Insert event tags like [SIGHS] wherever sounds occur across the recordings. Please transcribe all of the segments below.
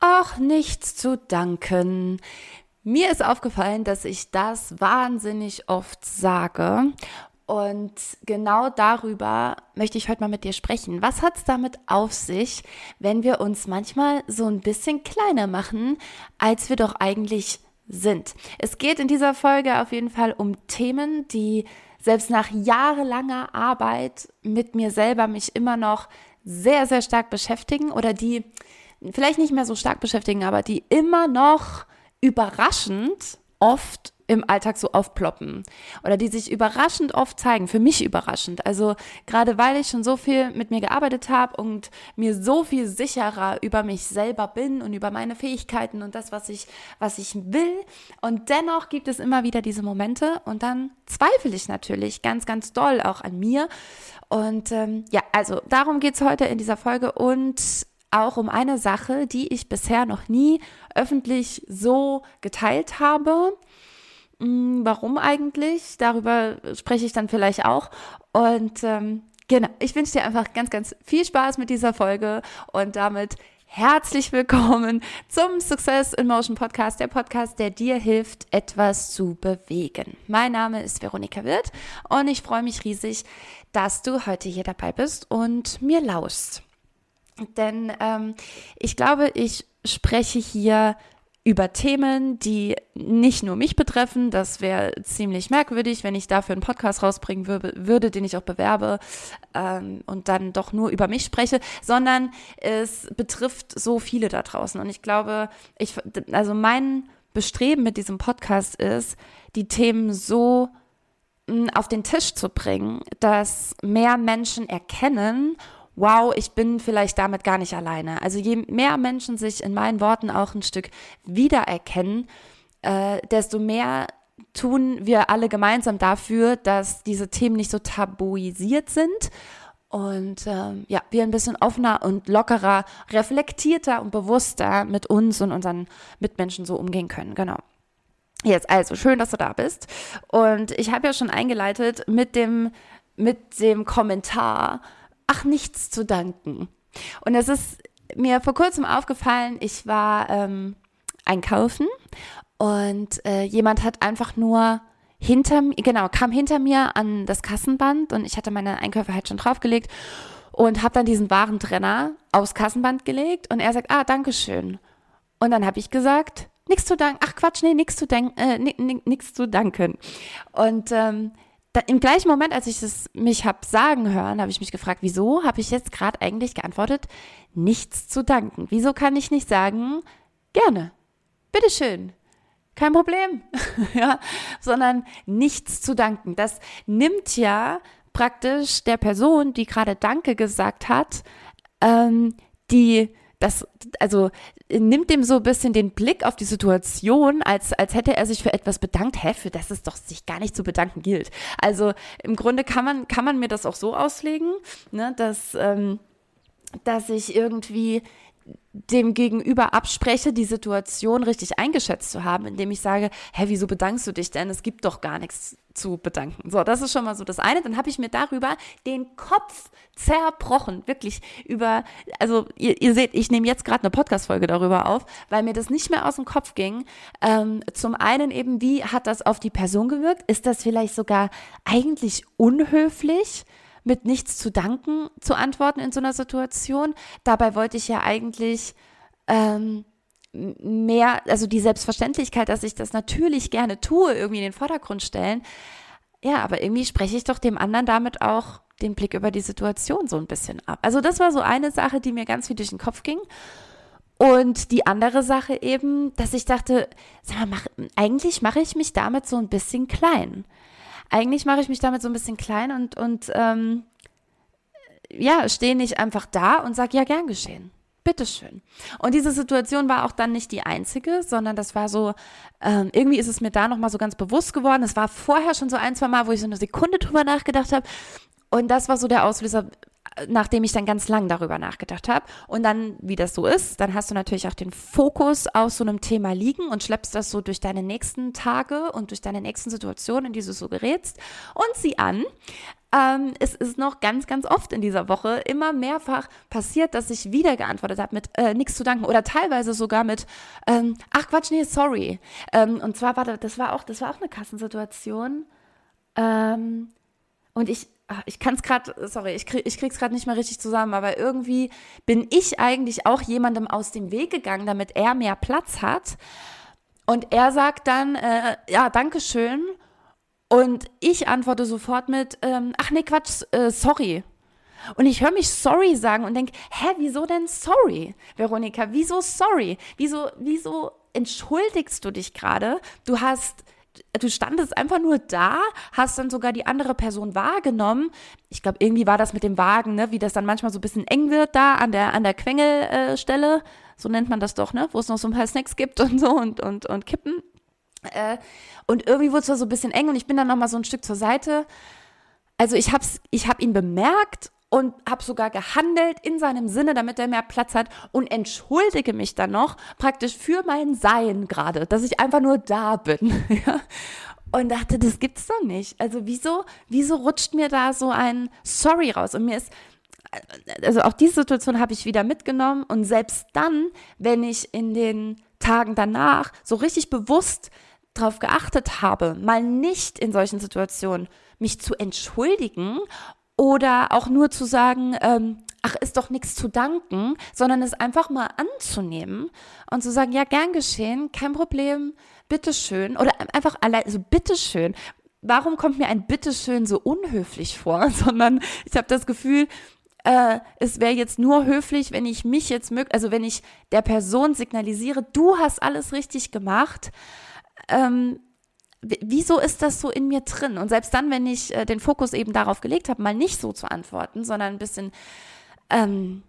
Ach, nichts zu danken. Mir ist aufgefallen, dass ich das wahnsinnig oft sage. Und genau darüber möchte ich heute mal mit dir sprechen. Was hat es damit auf sich, wenn wir uns manchmal so ein bisschen kleiner machen, als wir doch eigentlich sind? Es geht in dieser Folge auf jeden Fall um Themen, die selbst nach jahrelanger Arbeit mit mir selber mich immer noch sehr, sehr stark beschäftigen oder die vielleicht nicht mehr so stark beschäftigen, aber die immer noch überraschend oft im Alltag so aufploppen oder die sich überraschend oft zeigen, für mich überraschend. Also gerade weil ich schon so viel mit mir gearbeitet habe und mir so viel sicherer über mich selber bin und über meine Fähigkeiten und das, was ich, was ich will. Und dennoch gibt es immer wieder diese Momente und dann zweifle ich natürlich ganz, ganz doll auch an mir. Und ähm, ja, also darum geht es heute in dieser Folge und auch um eine Sache, die ich bisher noch nie öffentlich so geteilt habe. Hm, warum eigentlich? Darüber spreche ich dann vielleicht auch. Und ähm, genau, ich wünsche dir einfach ganz, ganz viel Spaß mit dieser Folge und damit herzlich willkommen zum Success in Motion Podcast, der Podcast, der dir hilft, etwas zu bewegen. Mein Name ist Veronika Wirth und ich freue mich riesig, dass du heute hier dabei bist und mir lauschst. Denn ähm, ich glaube, ich spreche hier über Themen, die nicht nur mich betreffen. Das wäre ziemlich merkwürdig, wenn ich dafür einen Podcast rausbringen würde, würde den ich auch bewerbe ähm, und dann doch nur über mich spreche, sondern es betrifft so viele da draußen. Und ich glaube, ich, also mein Bestreben mit diesem Podcast ist, die Themen so hm, auf den Tisch zu bringen, dass mehr Menschen erkennen wow, ich bin vielleicht damit gar nicht alleine. Also je mehr Menschen sich in meinen Worten auch ein Stück wiedererkennen, äh, desto mehr tun wir alle gemeinsam dafür, dass diese Themen nicht so tabuisiert sind und ähm, ja, wir ein bisschen offener und lockerer, reflektierter und bewusster mit uns und unseren Mitmenschen so umgehen können. Genau. Jetzt also schön, dass du da bist und ich habe ja schon eingeleitet mit dem mit dem Kommentar, ach, nichts zu danken. Und es ist mir vor kurzem aufgefallen, ich war ähm, einkaufen und äh, jemand hat einfach nur hinter mir, genau, kam hinter mir an das Kassenband und ich hatte meine Einkäufe halt schon draufgelegt und habe dann diesen Warentrenner aufs Kassenband gelegt und er sagt, ah, Dankeschön. Und dann habe ich gesagt, nichts zu danken, ach Quatsch, nee, nichts zu, danken, äh, zu danken. Und ähm, da, im gleichen Moment, als ich es mich habe sagen hören, habe ich mich gefragt, wieso habe ich jetzt gerade eigentlich geantwortet, nichts zu danken? Wieso kann ich nicht sagen, gerne, bitteschön, kein Problem, [LAUGHS] ja, sondern nichts zu danken. Das nimmt ja praktisch der Person, die gerade Danke gesagt hat, ähm, die das, also nimmt dem so ein bisschen den Blick auf die Situation, als, als hätte er sich für etwas bedankt. Hä, für das es doch sich gar nicht zu bedanken gilt. Also im Grunde kann man, kann man mir das auch so auslegen, ne, dass, ähm, dass ich irgendwie dem Gegenüber abspreche, die Situation richtig eingeschätzt zu haben, indem ich sage, hä, wieso bedankst du dich denn? Es gibt doch gar nichts zu bedanken. So, das ist schon mal so das eine. Dann habe ich mir darüber den Kopf zerbrochen, wirklich über, also ihr, ihr seht, ich nehme jetzt gerade eine Podcast-Folge darüber auf, weil mir das nicht mehr aus dem Kopf ging. Ähm, zum einen eben, wie hat das auf die Person gewirkt? Ist das vielleicht sogar eigentlich unhöflich? Mit nichts zu danken zu antworten in so einer Situation. Dabei wollte ich ja eigentlich ähm, mehr, also die Selbstverständlichkeit, dass ich das natürlich gerne tue, irgendwie in den Vordergrund stellen. Ja, aber irgendwie spreche ich doch dem anderen damit auch den Blick über die Situation so ein bisschen ab. Also das war so eine Sache, die mir ganz viel durch den Kopf ging. Und die andere Sache eben, dass ich dachte, sag mal, mach, eigentlich mache ich mich damit so ein bisschen klein eigentlich mache ich mich damit so ein bisschen klein und, und ähm, ja, stehe nicht einfach da und sage, ja, gern geschehen. Bitteschön. Und diese Situation war auch dann nicht die einzige, sondern das war so, ähm, irgendwie ist es mir da nochmal so ganz bewusst geworden. Es war vorher schon so ein, zwei Mal, wo ich so eine Sekunde drüber nachgedacht habe. Und das war so der Auslöser, nachdem ich dann ganz lang darüber nachgedacht habe. Und dann, wie das so ist, dann hast du natürlich auch den Fokus auf so einem Thema liegen und schleppst das so durch deine nächsten Tage und durch deine nächsten Situationen, in die du so gerätst und sieh an. ähm, es ist noch ganz, ganz oft in dieser Woche immer mehrfach passiert, dass ich wieder geantwortet habe mit äh, nichts zu danken oder teilweise sogar mit ähm, ach Quatsch, nee, sorry. Ähm, und zwar war das, das war auch, das war auch eine Kassensituation. Ähm, und ich, ich kann es gerade, sorry, ich, krieg, ich krieg's gerade nicht mehr richtig zusammen, aber irgendwie bin ich eigentlich auch jemandem aus dem Weg gegangen, damit er mehr Platz hat. Und er sagt dann, äh, ja, danke schön. Und ich antworte sofort mit, ähm, ach nee, Quatsch, äh, sorry. Und ich höre mich sorry sagen und denke, hä, wieso denn sorry, Veronika? Wieso sorry? Wieso, wieso entschuldigst du dich gerade? Du hast, du standest einfach nur da, hast dann sogar die andere Person wahrgenommen. Ich glaube, irgendwie war das mit dem Wagen, ne, wie das dann manchmal so ein bisschen eng wird da an der, an der Quengelstelle. Äh, so nennt man das doch, ne, wo es noch so ein paar Snacks gibt und so und, und, und Kippen. Äh, und irgendwie wurde es so ein bisschen eng und ich bin dann nochmal so ein Stück zur Seite. Also ich habe ich hab ihn bemerkt und habe sogar gehandelt in seinem Sinne, damit er mehr Platz hat und entschuldige mich dann noch praktisch für mein Sein gerade, dass ich einfach nur da bin. [LAUGHS] und dachte, das gibt's doch nicht. Also wieso, wieso rutscht mir da so ein Sorry raus? Und mir ist also auch diese Situation habe ich wieder mitgenommen und selbst dann, wenn ich in den Tagen danach so richtig bewusst darauf geachtet habe, mal nicht in solchen Situationen mich zu entschuldigen oder auch nur zu sagen, ähm, ach, ist doch nichts zu danken, sondern es einfach mal anzunehmen und zu sagen, ja, gern geschehen, kein Problem, bitteschön. Oder einfach allein, also bitteschön. Warum kommt mir ein bitteschön so unhöflich vor? [LAUGHS] Sondern ich habe das Gefühl, äh, es wäre jetzt nur höflich, wenn ich mich jetzt mögt, also wenn ich der Person signalisiere, du hast alles richtig gemacht. Ähm, wieso ist das so in mir drin? Und selbst dann, wenn ich äh, den Fokus eben darauf gelegt habe, mal nicht so zu antworten, sondern ein bisschen ähm,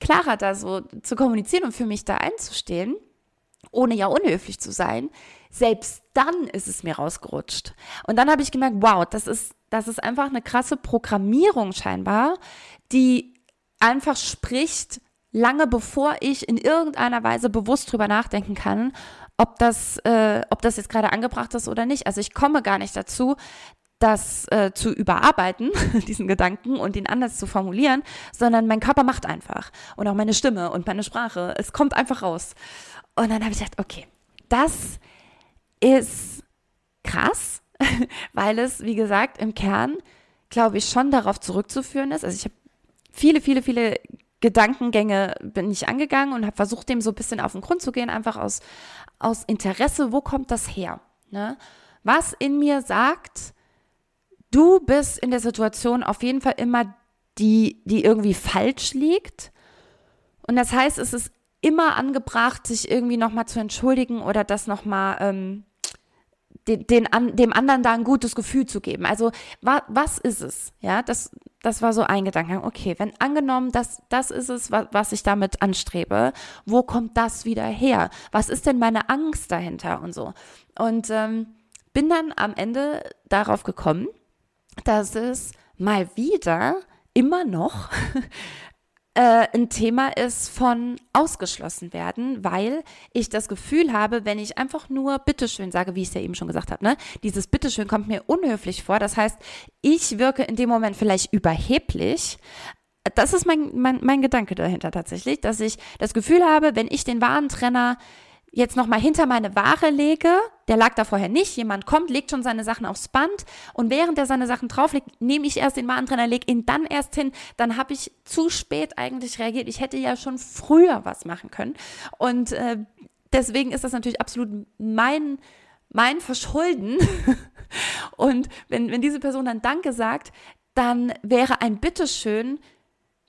klarer da so zu kommunizieren und für mich da einzustehen, ohne ja unhöflich zu sein, selbst dann ist es mir rausgerutscht. Und dann habe ich gemerkt, wow, das ist, das ist einfach eine krasse Programmierung scheinbar, die einfach spricht, lange bevor ich in irgendeiner Weise bewusst drüber nachdenken kann, ob das, äh, ob das jetzt gerade angebracht ist oder nicht. Also ich komme gar nicht dazu, das äh, zu überarbeiten, [LAUGHS] diesen Gedanken und ihn anders zu formulieren, sondern mein Körper macht einfach und auch meine Stimme und meine Sprache. Es kommt einfach raus. Und dann habe ich gedacht, okay, das ist krass, [LAUGHS] weil es, wie gesagt, im Kern, glaube ich, schon darauf zurückzuführen ist. Also ich habe viele, viele, viele Gedankengänge bin ich angegangen und habe versucht, dem so ein bisschen auf den Grund zu gehen, einfach aus, aus Interesse, wo kommt das her? Ne? Was in mir sagt, du bist in der Situation auf jeden Fall immer die, die irgendwie falsch liegt. Und das heißt, es ist immer angebracht, sich irgendwie nochmal zu entschuldigen oder das nochmal ähm, den, den an, dem anderen da ein gutes Gefühl zu geben. Also wa, was ist es? Ja, das, das war so ein Gedanke. Okay, wenn angenommen, das, das ist es, was, was ich damit anstrebe, wo kommt das wieder her? Was ist denn meine Angst dahinter und so? Und ähm, bin dann am Ende darauf gekommen, dass es mal wieder immer noch [LAUGHS] äh, ein Thema ist von ausgeschlossen werden, weil ich das Gefühl habe, wenn ich einfach nur Bitteschön sage, wie ich es ja eben schon gesagt habe, ne, dieses Bitteschön kommt mir unhöflich vor. Das heißt, ich wirke in dem Moment vielleicht überheblich, das ist mein, mein, mein Gedanke dahinter tatsächlich, dass ich das Gefühl habe, wenn ich den Warentrenner jetzt nochmal hinter meine Ware lege, der lag da vorher nicht, jemand kommt, legt schon seine Sachen aufs Band. Und während er seine Sachen drauflegt, nehme ich erst den Warentrenner, lege ihn dann erst hin, dann habe ich zu spät eigentlich reagiert. Ich hätte ja schon früher was machen können. Und äh, deswegen ist das natürlich absolut mein, mein Verschulden. [LAUGHS] Und wenn, wenn diese Person dann Danke sagt, dann wäre ein Bitteschön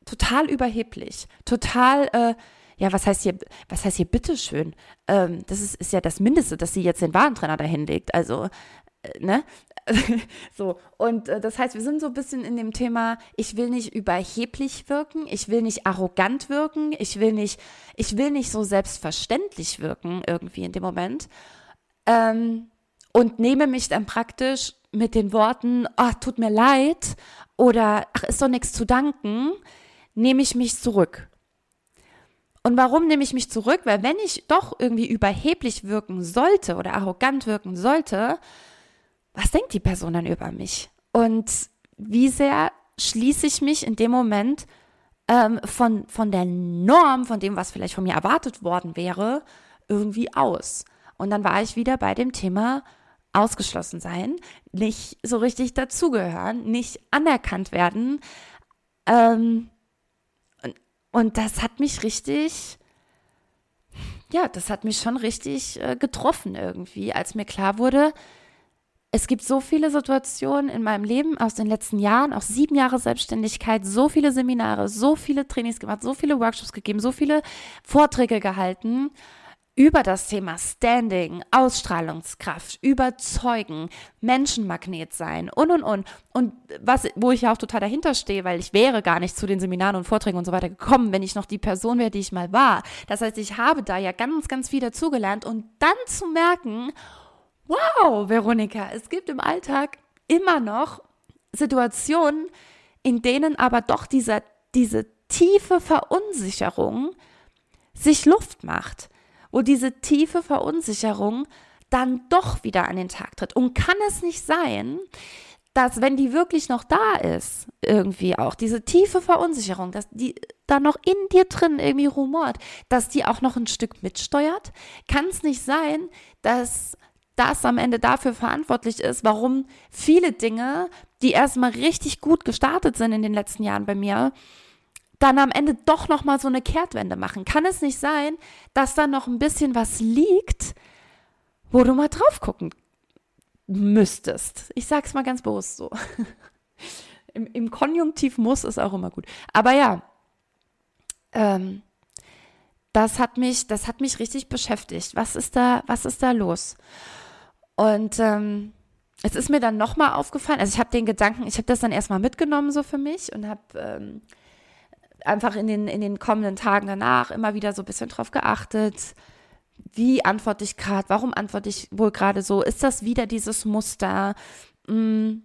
total überheblich, total äh, ja, was heißt hier, was heißt hier bitteschön? Ähm, das ist, ist ja das Mindeste, dass sie jetzt den Warentrenner dahin legt. Also, äh, ne? [LAUGHS] so, und äh, das heißt, wir sind so ein bisschen in dem Thema, ich will nicht überheblich wirken, ich will nicht arrogant wirken, ich will nicht, ich will nicht so selbstverständlich wirken irgendwie in dem Moment. Ähm, und nehme mich dann praktisch mit den Worten, ach, tut mir leid oder ach, ist doch nichts zu danken, nehme ich mich zurück. Und warum nehme ich mich zurück? Weil wenn ich doch irgendwie überheblich wirken sollte oder arrogant wirken sollte, was denkt die Person dann über mich? Und wie sehr schließe ich mich in dem Moment ähm, von, von der Norm, von dem, was vielleicht von mir erwartet worden wäre, irgendwie aus. Und dann war ich wieder bei dem Thema ausgeschlossen sein, nicht so richtig dazugehören, nicht anerkannt werden. Ähm, und, das hat mich richtig, ja, das hat mich schon richtig äh, getroffen irgendwie, als mir klar wurde, es gibt so viele Situationen in meinem Leben aus den letzten Jahren, auch sieben Jahre Selbstständigkeit, so viele Seminare, so viele Trainings gemacht, so viele Workshops gegeben, so viele Vorträge gehalten über das Thema Standing, Ausstrahlungskraft, Überzeugen, Menschenmagnet sein und und und. Und was, wo ich ja auch total dahinter stehe, weil ich wäre gar nicht zu den Seminaren und Vorträgen und so weiter gekommen, wenn ich noch die Person wäre, die ich mal war. Das heißt, ich habe da ja ganz, ganz viel dazugelernt und dann zu merken, wow, Veronika, es gibt im Alltag immer noch Situationen, in denen aber doch dieser, diese tiefe Verunsicherung sich Luft macht, wo diese tiefe Verunsicherung dann doch wieder an den Tag tritt. Und kann es nicht sein, dass wenn die wirklich noch da ist, irgendwie auch, diese tiefe Verunsicherung, dass die da noch in dir drin irgendwie rumort, dass die auch noch ein Stück mitsteuert? Kann es nicht sein, dass das am Ende dafür verantwortlich ist, warum viele Dinge, die erstmal richtig gut gestartet sind in den letzten Jahren bei mir, dann am Ende doch noch mal so eine Kehrtwende machen. Kann es nicht sein, dass da noch ein bisschen was liegt, wo du mal drauf gucken müsstest? Ich sag's mal ganz bewusst so. [LAUGHS] Im, Im, Konjunktiv muss es auch immer gut. Aber ja, ähm, das hat mich, das hat mich richtig beschäftigt. Was ist da, was ist da los? Und ähm, es ist mir dann nochmal aufgefallen, also ich habe den Gedanken, ich habe das dann erstmal mitgenommen so für mich und habe ähm, einfach in den, in den kommenden Tagen danach immer wieder so ein bisschen drauf geachtet, wie antworte ich gerade, warum antworte ich wohl gerade so, ist das wieder dieses Muster? Hm,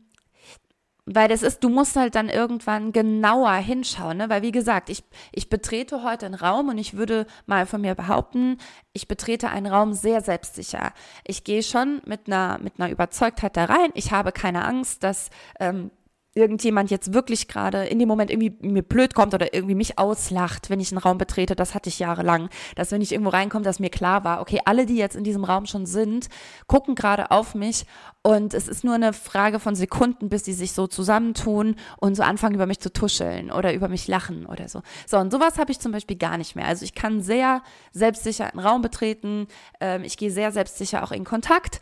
weil das ist, du musst halt dann irgendwann genauer hinschauen, ne? Weil wie gesagt, ich, ich betrete heute einen Raum und ich würde mal von mir behaupten, ich betrete einen Raum sehr selbstsicher. Ich gehe schon mit einer, mit einer Überzeugtheit da rein. Ich habe keine Angst, dass ähm, irgendjemand jetzt wirklich gerade in dem Moment irgendwie mir blöd kommt oder irgendwie mich auslacht, wenn ich einen Raum betrete, das hatte ich jahrelang, dass wenn ich irgendwo reinkomme, dass mir klar war, okay, alle, die jetzt in diesem Raum schon sind, gucken gerade auf mich und es ist nur eine Frage von Sekunden, bis sie sich so zusammentun und so anfangen, über mich zu tuscheln oder über mich lachen oder so. So, und sowas habe ich zum Beispiel gar nicht mehr. Also ich kann sehr selbstsicher einen Raum betreten, ähm, ich gehe sehr selbstsicher auch in Kontakt.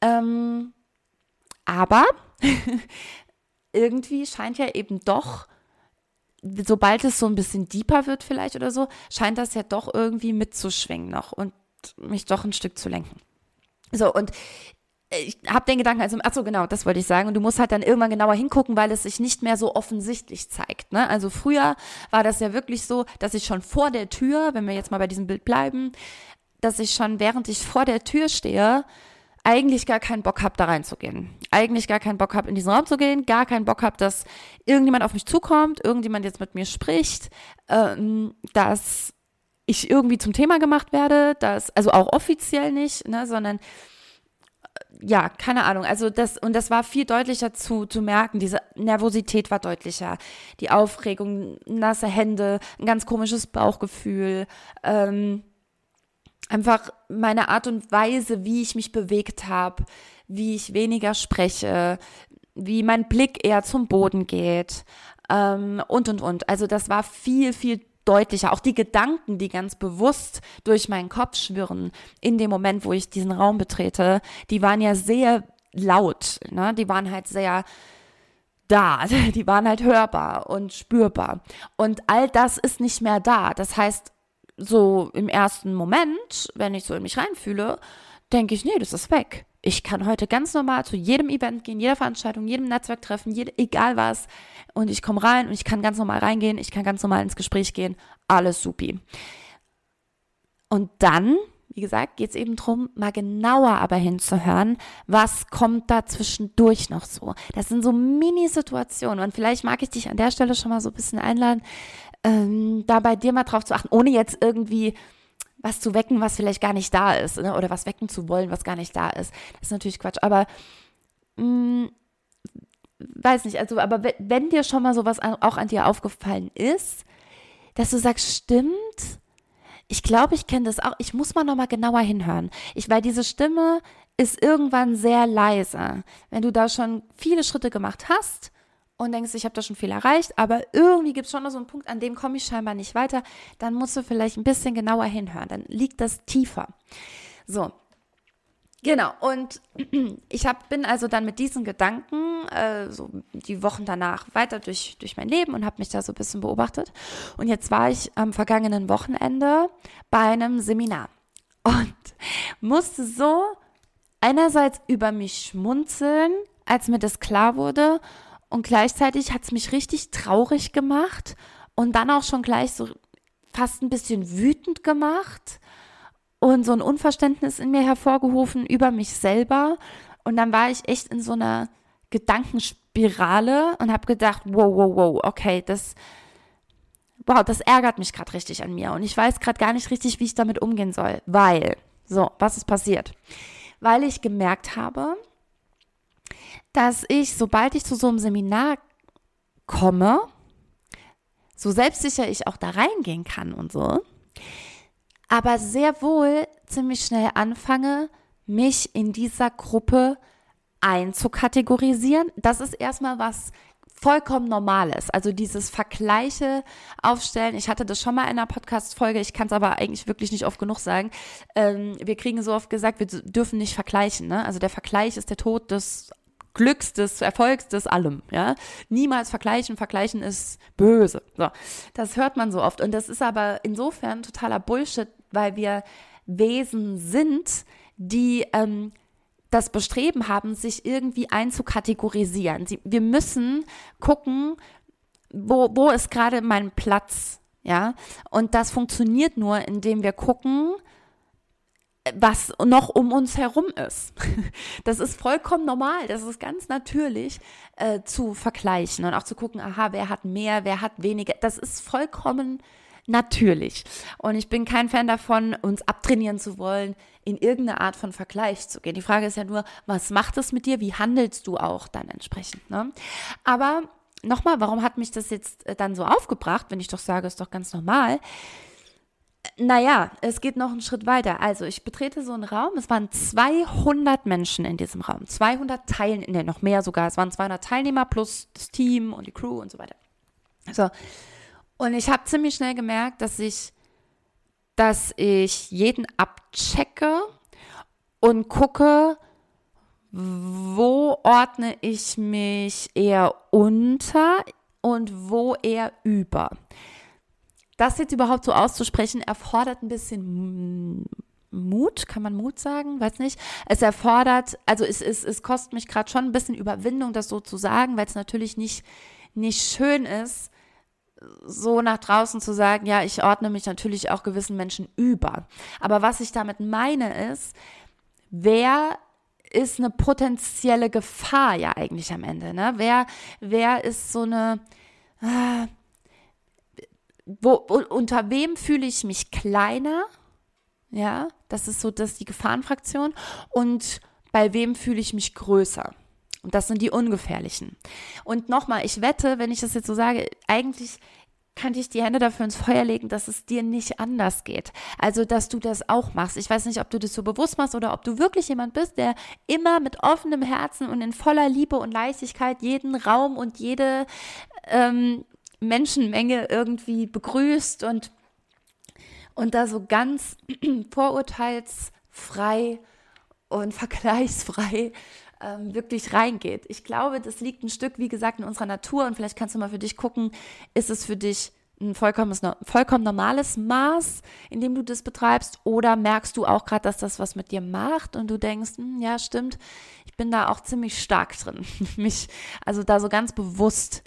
Ähm, aber [LAUGHS] irgendwie scheint ja eben doch, sobald es so ein bisschen deeper wird vielleicht oder so, scheint das ja doch irgendwie mitzuschwingen noch und mich doch ein Stück zu lenken. So, und ich habe den Gedanken, also, ach so, genau, das wollte ich sagen. Und du musst halt dann irgendwann genauer hingucken, weil es sich nicht mehr so offensichtlich zeigt. Ne? Also früher war das ja wirklich so, dass ich schon vor der Tür, wenn wir jetzt mal bei diesem Bild bleiben, dass ich schon während ich vor der Tür stehe, eigentlich gar keinen Bock habe, da reinzugehen. Eigentlich gar keinen Bock habe, in diesen Raum zu gehen, gar keinen Bock habe, dass irgendjemand auf mich zukommt, irgendjemand jetzt mit mir spricht, ähm, dass ich irgendwie zum Thema gemacht werde, dass, also auch offiziell nicht, ne, sondern äh, ja, keine Ahnung. Also das, und das war viel deutlicher zu, zu merken. Diese Nervosität war deutlicher. Die Aufregung, nasse Hände, ein ganz komisches Bauchgefühl, ähm, einfach meine Art und Weise, wie ich mich bewegt habe, wie ich weniger spreche, wie mein Blick eher zum Boden geht ähm, und, und, und. Also das war viel, viel deutlicher. Auch die Gedanken, die ganz bewusst durch meinen Kopf schwirren in dem Moment, wo ich diesen Raum betrete, die waren ja sehr laut. Ne? Die waren halt sehr da, [LAUGHS] die waren halt hörbar und spürbar. Und all das ist nicht mehr da. Das heißt, so im ersten Moment, wenn ich so in mich reinfühle, denke ich, nee, das ist weg. Ich kann heute ganz normal zu jedem Event gehen, jeder Veranstaltung, jedem Netzwerktreffen, jede, egal was. Und ich komme rein und ich kann ganz normal reingehen, ich kann ganz normal ins Gespräch gehen. Alles supi. Und dann, wie gesagt, geht es eben darum, mal genauer aber hinzuhören, was kommt da zwischendurch noch so. Das sind so Mini-Situationen. Und vielleicht mag ich dich an der Stelle schon mal so ein bisschen einladen, ähm, da bei dir mal drauf zu achten, ohne jetzt irgendwie was zu wecken, was vielleicht gar nicht da ist, ne? oder was wecken zu wollen, was gar nicht da ist. Das ist natürlich Quatsch. Aber mh, mm, weiß nicht, also, aber wenn dir schon mal sowas auch an dir aufgefallen ist, dass du sagst, stimmt, ich glaube, ich kenne das auch. Ich muss mal nochmal genauer hinhören. Ich, weil diese Stimme ist irgendwann sehr leise. Wenn du da schon viele Schritte gemacht hast und denkst, ich habe da schon viel erreicht, aber irgendwie gibt es schon noch so einen Punkt, an dem komme ich scheinbar nicht weiter, dann musst du vielleicht ein bisschen genauer hinhören. Dann liegt das tiefer. So, Genau, und [CLEARS THROAT] ich hab, bin also dann mit diesen Gedanken äh, so die Wochen danach weiter durch, durch mein Leben und habe mich da so ein bisschen beobachtet. Und jetzt war ich am vergangenen Wochenende bei einem Seminar [LAUGHS] und musste so einerseits über mich schmunzeln, als mir das klar wurde, und gleichzeitig hat es mich richtig traurig gemacht und dann auch schon gleich so fast ein bisschen wütend gemacht und so ein Unverständnis in mir hervorgerufen über mich selber. Und dann war ich echt in so einer Gedankenspirale und habe gedacht, wow, wow, wow, okay, das, wow, das ärgert mich gerade richtig an mir. Und ich weiß gerade gar nicht richtig, wie ich damit umgehen soll. Weil, so, was ist passiert? Weil ich gemerkt habe, dass ich, sobald ich zu so einem Seminar komme, so selbstsicher ich auch da reingehen kann und so, aber sehr wohl ziemlich schnell anfange, mich in dieser Gruppe einzukategorisieren. Das ist erstmal was vollkommen Normales. Also dieses Vergleiche aufstellen. Ich hatte das schon mal in einer Podcast-Folge, ich kann es aber eigentlich wirklich nicht oft genug sagen. Ähm, wir kriegen so oft gesagt, wir dürfen nicht vergleichen. Ne? Also der Vergleich ist der Tod des Glücks, des Erfolgs, des allem, ja. Niemals vergleichen, vergleichen ist böse. So. Das hört man so oft. Und das ist aber insofern totaler Bullshit, weil wir Wesen sind, die ähm, das Bestreben haben, sich irgendwie einzukategorisieren. Sie, wir müssen gucken, wo, wo ist gerade mein Platz, ja. Und das funktioniert nur, indem wir gucken, was noch um uns herum ist. [LAUGHS] Das ist vollkommen normal, das ist ganz natürlich äh, zu vergleichen und auch zu gucken, aha, wer hat mehr, wer hat weniger. Das ist vollkommen natürlich. Und ich bin kein Fan davon, uns abtrainieren zu wollen, in irgendeine Art von Vergleich zu gehen. Die Frage ist ja nur, was macht es mit dir? Wie handelst du auch dann entsprechend? Ne? Aber nochmal, warum hat mich das jetzt äh, dann so aufgebracht, wenn ich doch sage, ist doch ganz normal? Naja, es geht noch einen Schritt weiter. Also ich betrete so einen Raum. Es waren 200 Menschen in diesem Raum. 200 Teilnehmer, noch mehr sogar. Es waren 200 Teilnehmer plus das Team und die Crew und so weiter. So. Und ich habe ziemlich schnell gemerkt, dass ich, dass ich jeden abchecke und gucke, wo ordne ich mich eher unter und wo eher über das jetzt überhaupt so auszusprechen, erfordert ein bisschen Mut, kann man Mut sagen? Weiß nicht. Es erfordert, also es, es, es kostet mich gerade schon ein bisschen Überwindung, das so zu sagen, weil es natürlich nicht, nicht schön ist, so nach draußen zu sagen, ja, ich ordne mich natürlich auch gewissen Menschen über. Aber was ich damit meine ist, wer ist eine potenzielle Gefahr ja eigentlich am Ende? Ne? Wer, wer ist so eine, äh, wo, unter wem fühle ich mich kleiner? Ja, das ist so, das ist die Gefahrenfraktion. Und bei wem fühle ich mich größer? Und das sind die ungefährlichen. Und nochmal, ich wette, wenn ich das jetzt so sage, eigentlich kann ich die Hände dafür ins Feuer legen, dass es dir nicht anders geht. Also, dass du das auch machst. Ich weiß nicht, ob du das so bewusst machst oder ob du wirklich jemand bist, der immer mit offenem Herzen und in voller Liebe und Leichtigkeit jeden Raum und jede ähm, Menschenmenge irgendwie begrüßt und, und da so ganz [CLEARS THROAT] vorurteilsfrei und [LAUGHS] vergleichsfrei ähm, wirklich reingeht. Ich glaube, das liegt ein Stück, wie gesagt, in unserer Natur und vielleicht kannst du mal für dich gucken, ist es für dich ein vollkommen, normales Maß, in dem du das betreibst, oder merkst du auch gerade, dass das was mit dir macht und du denkst, hm, ja, stimmt, ich bin da auch ziemlich stark drin, [LAUGHS] mich also da so ganz bewusst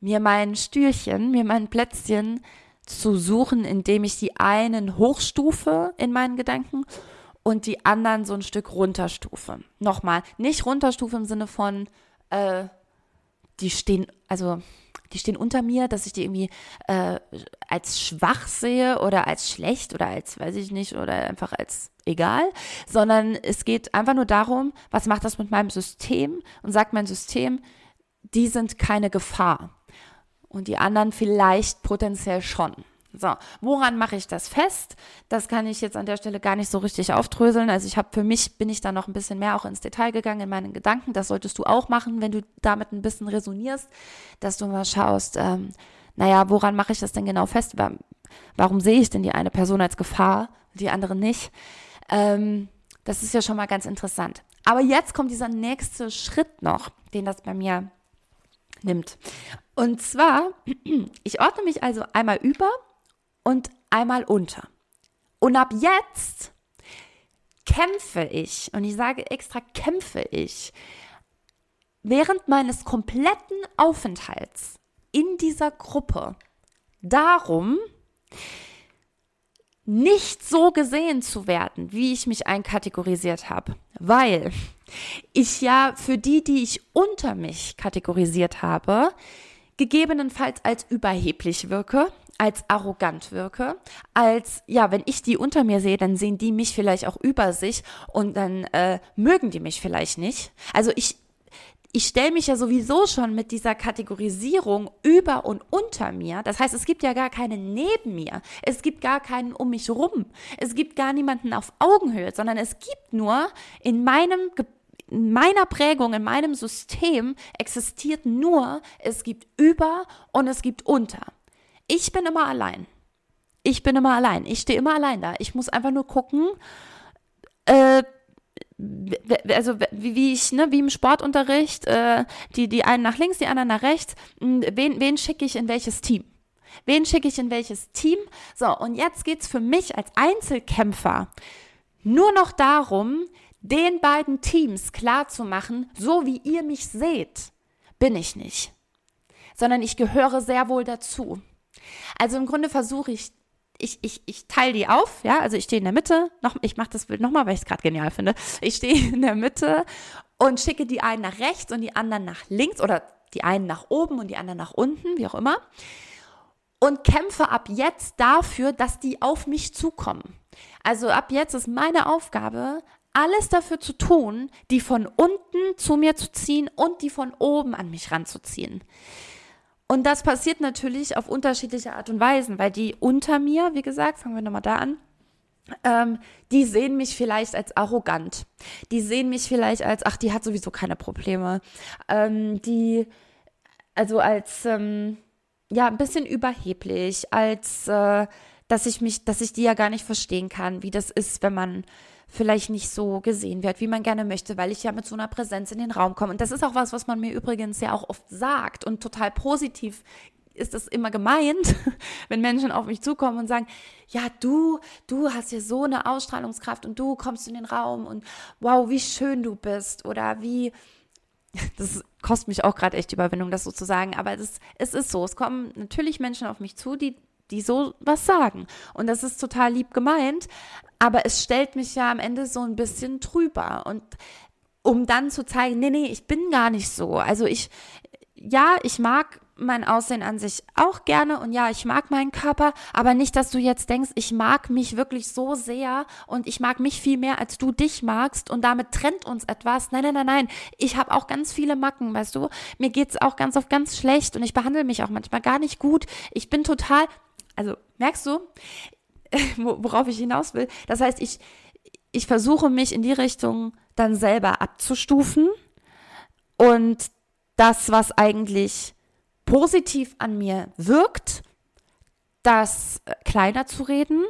mir mein Stühlchen, mir mein Plätzchen zu suchen, indem ich die einen hochstufe in meinen Gedanken und die anderen so ein Stück runterstufe. Nochmal, nicht runterstufe im Sinne von, äh, die stehen, also die stehen unter mir, dass ich die irgendwie äh, als schwach sehe oder als schlecht oder als, weiß ich nicht, oder einfach als egal, sondern es geht einfach nur darum, was macht das mit meinem System und sagt mein System, die sind keine Gefahr und die anderen vielleicht potenziell schon. So, woran mache ich das fest? Das kann ich jetzt an der Stelle gar nicht so richtig aufdröseln. Also ich habe für mich bin ich da noch ein bisschen mehr auch ins Detail gegangen in meinen Gedanken. Das solltest du auch machen, wenn du damit ein bisschen resonierst, dass du mal schaust, ähm, naja, woran mache ich das denn genau fest? Warum sehe ich denn die eine Person als Gefahr, die andere nicht? Ähm, das ist ja schon mal ganz interessant. Aber jetzt kommt dieser nächste Schritt noch, den das bei mir nimmt. Und zwar, [CLEARS THROAT] ich ordne mich also einmal über und einmal unter. Und ab jetzt kämpfe ich, und ich sage extra kämpfe ich, während meines kompletten Aufenthalts in dieser Gruppe darum, nicht so gesehen zu werden, wie ich mich einkategorisiert habe, weil ich ja für die, die ich unter mich kategorisiert habe, gegebenenfalls als überheblich wirke, als arrogant wirke, als, ja, wenn ich die unter mir sehe, dann sehen die mich vielleicht auch über sich und dann äh, mögen die mich vielleicht nicht. Also ich, ich stelle mich ja sowieso schon mit dieser Kategorisierung über und unter mir. Das heißt, es gibt ja gar keinen neben mir. Es gibt gar keinen um mich rum. Es gibt gar niemanden auf Augenhöhe, sondern es gibt nur in meinem in meiner Prägung, in meinem System existiert nur, es gibt über und es gibt unter. Ich bin immer allein. Ich bin immer allein. Ich stehe immer allein da. Ich muss einfach nur gucken, äh, also wie, ich, ne, wie im Sportunterricht, äh, die, die einen nach links, die anderen nach rechts, hm, wen, wen schicke ich in welches Team? Wen schicke ich in welches Team? So, und jetzt geht es für mich als Einzelkämpfer nur noch darum, den beiden Teams klarzumachen, so wie ihr mich seht, bin ich nicht. Sondern ich gehöre sehr wohl dazu. Also im Grunde versuche ich, ich, ich, ich teile die auf, ja, also ich stehe in der Mitte, noch, ich mache das Bild nochmal, weil ich es gerade genial finde. Ich stehe [LAUGHS] in der Mitte und schicke die einen nach rechts und die anderen nach links oder die einen nach oben und die anderen nach unten, wie auch immer. Und kämpfe ab jetzt dafür, dass die auf mich zukommen. Also ab jetzt ist meine Aufgabe, alles dafür zu tun, die von unten zu mir zu ziehen und die von oben an mich ranzuziehen. Und das passiert natürlich auf unterschiedliche Art und Weisen, weil die unter mir, wie gesagt, fangen wir nochmal da an, ähm, die sehen mich vielleicht als arrogant. Die sehen mich vielleicht als, ach, die hat sowieso keine Probleme. Ähm, die, also als, ähm, ja, ein bisschen überheblich, als, äh, dass ich mich, dass ich die ja gar nicht verstehen kann, wie das ist, wenn man vielleicht nicht so gesehen wird, wie man gerne möchte, weil ich ja mit so einer Präsenz in den Raum komme. Und das ist auch was, was man mir übrigens ja auch oft sagt. Und total positiv ist das immer gemeint, [LAUGHS] wenn Menschen auf mich zukommen und sagen, ja, du, du hast ja so eine Ausstrahlungskraft und du kommst in den Raum und wow, wie schön du bist. Oder wie, [LAUGHS] das kostet mich auch gerade echt Überwindung, das so zu sagen, aber das, es ist so, es kommen natürlich Menschen auf mich zu, die die so was sagen. Und das ist total lieb gemeint, aber es stellt mich ja am Ende so ein bisschen drüber. Und um dann zu zeigen, nee, nee, ich bin gar nicht so. Also ich, ja, ich mag mein Aussehen an sich auch gerne und ja, ich mag meinen Körper, aber nicht, dass du jetzt denkst, ich mag mich wirklich so sehr und ich mag mich viel mehr, als du dich magst und damit trennt uns etwas. Nein, nein, nein, nein. Ich habe auch ganz viele Macken, weißt du? Mir geht es auch ganz oft ganz schlecht und ich behandle mich auch manchmal gar nicht gut. Ich bin total, also merkst du, [LAUGHS] worauf ich hinaus will? Das heißt, ich, ich versuche mich in die Richtung dann selber abzustufen und das, was eigentlich positiv an mir wirkt, das äh, kleiner zu reden.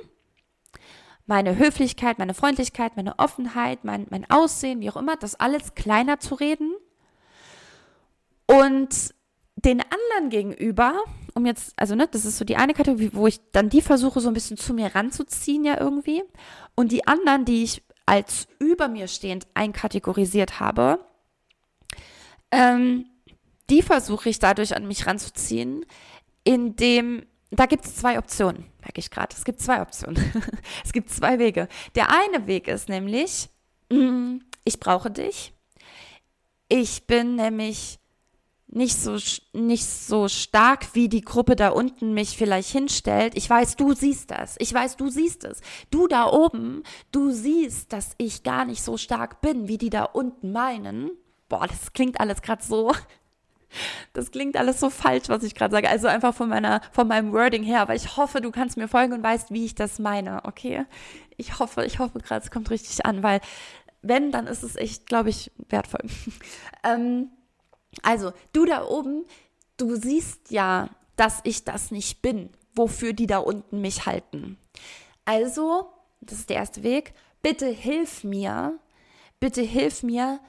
Meine Höflichkeit, meine Freundlichkeit, meine Offenheit, mein, mein Aussehen, wie auch immer, das alles kleiner zu reden. Und den anderen gegenüber, um jetzt, also ne, das ist so die eine Kategorie, wo ich dann die versuche, so ein bisschen zu mir ranzuziehen, ja irgendwie. Und die anderen, die ich als über mir stehend einkategorisiert habe, ähm, die versuche ich dadurch an mich ranzuziehen, indem, da gibt es zwei Optionen, merke ich gerade. Es gibt zwei Optionen. [LAUGHS] es gibt zwei Wege. Der eine Weg ist nämlich, mm, ich brauche dich. Ich bin nämlich nicht so, nicht so stark, wie die Gruppe da unten mich vielleicht hinstellt. Ich weiß, du siehst das. Ich weiß, du siehst es. Du da oben, du siehst, dass ich gar nicht so stark bin, wie die da unten meinen. Boah, das klingt alles gerade so [LAUGHS] Das klingt alles so falsch, was ich gerade sage. Also einfach von meiner, von meinem Wording her. Aber ich hoffe, du kannst mir folgen und weißt, wie ich das meine. Okay? Ich hoffe, ich hoffe gerade, es kommt richtig an, weil wenn, dann ist es echt, glaube ich, wertvoll. [LAUGHS] ähm, also, du da oben, du siehst ja, dass ich das nicht bin, wofür die da unten mich halten. Also, das ist der erste Weg, bitte hilf mir, bitte hilf mir,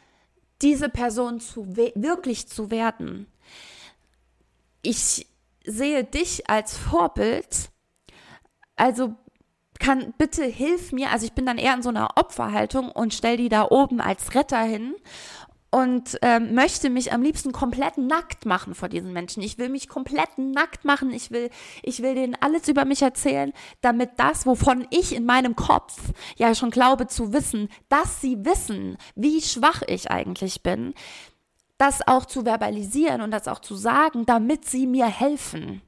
diese Person zu wirklich zu werden. Ich sehe dich als Vorbild, also kann bitte hilf mir, also ich bin dann eher in so einer Opferhaltung und stell die da oben als Retter hin und ähm, möchte mich am liebsten komplett nackt machen vor diesen Menschen. Ich will mich komplett nackt machen. Ich will, ich will denen alles über mich erzählen, damit das, wovon ich in meinem Kopf ja schon glaube zu wissen, dass sie wissen, wie schwach ich eigentlich bin, das auch zu verbalisieren und das auch zu sagen, damit sie mir helfen.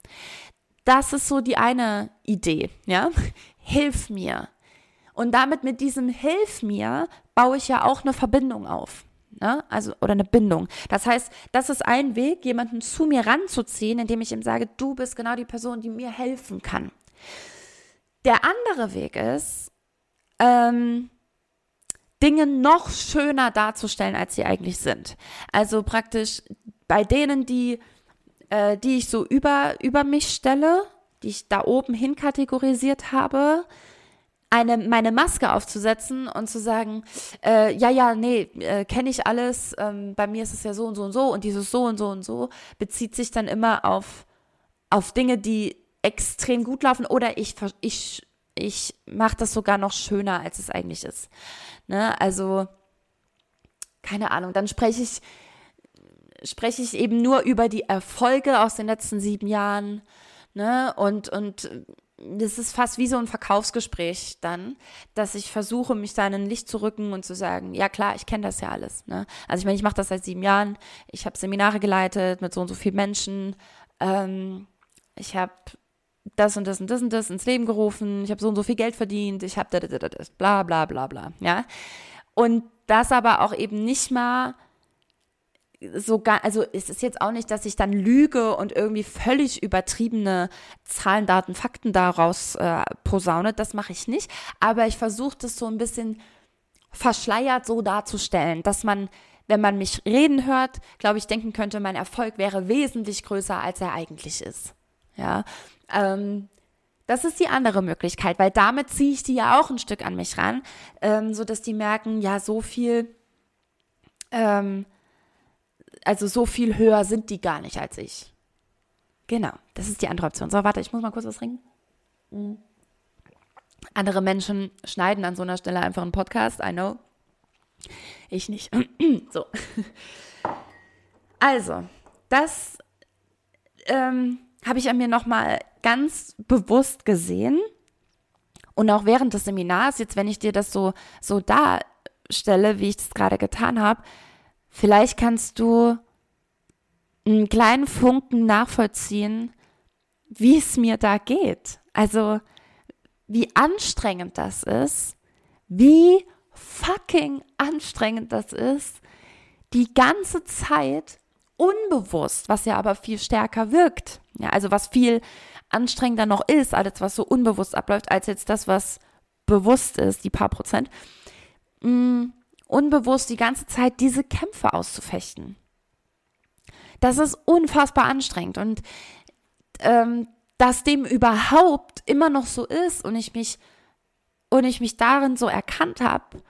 Das ist so die eine Idee, ja? Hilf mir. Und damit mit diesem Hilf mir baue ich ja auch eine Verbindung auf. Ne? Also, oder eine Bindung. Das heißt, das ist ein Weg, jemanden zu mir ranzuziehen, indem ich ihm sage, du bist genau die Person, die mir helfen kann. Der andere Weg ist, ähm, Dinge noch schöner darzustellen, als sie eigentlich sind. Also praktisch bei denen, die, äh, die ich so über, über mich stelle, die ich da oben hin kategorisiert habe, eine, meine Maske aufzusetzen und zu sagen, äh, ja, ja, nee, äh, kenne ich alles, ähm, bei mir ist es ja so und so und so und dieses so und so und so bezieht sich dann immer auf, auf Dinge, die extrem gut laufen oder ich, ich, ich mache das sogar noch schöner, als es eigentlich ist. Ne? Also, keine Ahnung, dann spreche ich, spreche ich eben nur über die Erfolge aus den letzten sieben Jahren, ne? Und, und das ist fast wie so ein Verkaufsgespräch dann, dass ich versuche, mich da in ein Licht zu rücken und zu sagen, ja klar, ich kenne das ja alles. Ne? Also ich meine, ich mache das seit sieben Jahren, ich habe Seminare geleitet mit so und so vielen Menschen, ähm, ich habe das und das und das und das ins Leben gerufen, ich habe so und so viel Geld verdient, ich habe bla bla bla bla, ja. Und das aber auch eben nicht mal so gar, also es ist jetzt auch nicht, dass ich dann lüge und irgendwie völlig übertriebene Zahlen, Daten, Fakten daraus äh, posaune. Das mache ich nicht. Aber ich versuche das so ein bisschen verschleiert so darzustellen, dass man, wenn man mich reden hört, glaube ich, denken könnte, mein Erfolg wäre wesentlich größer, als er eigentlich ist. Ja. Ähm, das ist die andere Möglichkeit, weil damit ziehe ich die ja auch ein Stück an mich ran, ähm, so dass die merken, ja, so viel ähm, also so viel höher sind die gar nicht als ich. Genau, das ist die andere Option. So, warte, ich muss mal kurz was trinken. Mhm. Andere Menschen schneiden an so einer Stelle einfach einen Podcast, I know. Ich nicht. [CLEARS THROAT] so. [LAUGHS] Also, das ähm, habe ich an mir nochmal ganz bewusst gesehen. Und auch während des Seminars, jetzt wenn ich dir das so, so darstelle, wie ich das gerade getan habe, Vielleicht kannst du einen kleinen Funken nachvollziehen, wie es mir da geht. Also, wie anstrengend das ist, wie fucking anstrengend das ist, die ganze Zeit unbewusst, was ja aber viel stärker wirkt. Ja, also was viel anstrengender noch ist, alles was so unbewusst abläuft, als jetzt das, was bewusst ist, die paar Prozent. Mm, unbewusst die ganze Zeit diese Kämpfe auszufechten. Das ist unfassbar anstrengend und ähm, dass dem überhaupt immer noch so ist und ich mich und ich mich darin so erkannt habe,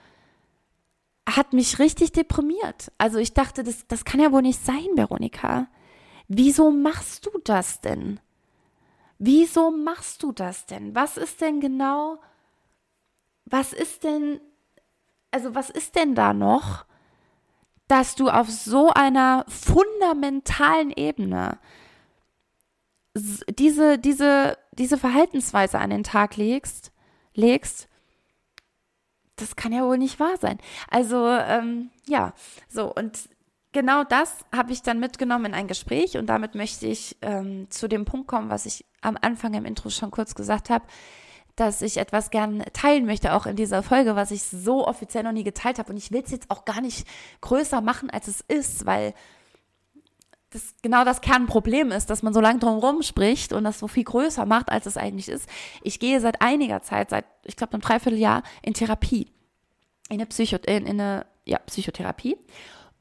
hat mich richtig deprimiert. Also ich dachte, das, das kann ja wohl nicht sein, Veronika. Wieso machst du das denn? Wieso machst du das denn? Was ist denn genau, was ist denn also was ist denn da noch, dass du auf so einer fundamentalen Ebene diese, diese, diese Verhaltensweise an den Tag legst, legst, das kann ja wohl nicht wahr sein. Also, ähm, ja, so, und genau das habe ich dann mitgenommen in ein Gespräch und damit möchte ich ähm, zu dem Punkt kommen, was ich am Anfang im Intro schon kurz gesagt habe dass ich etwas gern teilen möchte, auch in dieser Folge, was ich so offiziell noch nie geteilt habe. Und ich will es jetzt auch gar nicht größer machen, als es ist, weil das genau das Kernproblem ist, dass man so lange drum spricht und das so viel größer macht, als es eigentlich ist. Ich gehe seit einiger Zeit, seit, ich glaube, einem Dreivierteljahr in Therapie. In eine, Psycho in, in eine ja, Psychotherapie.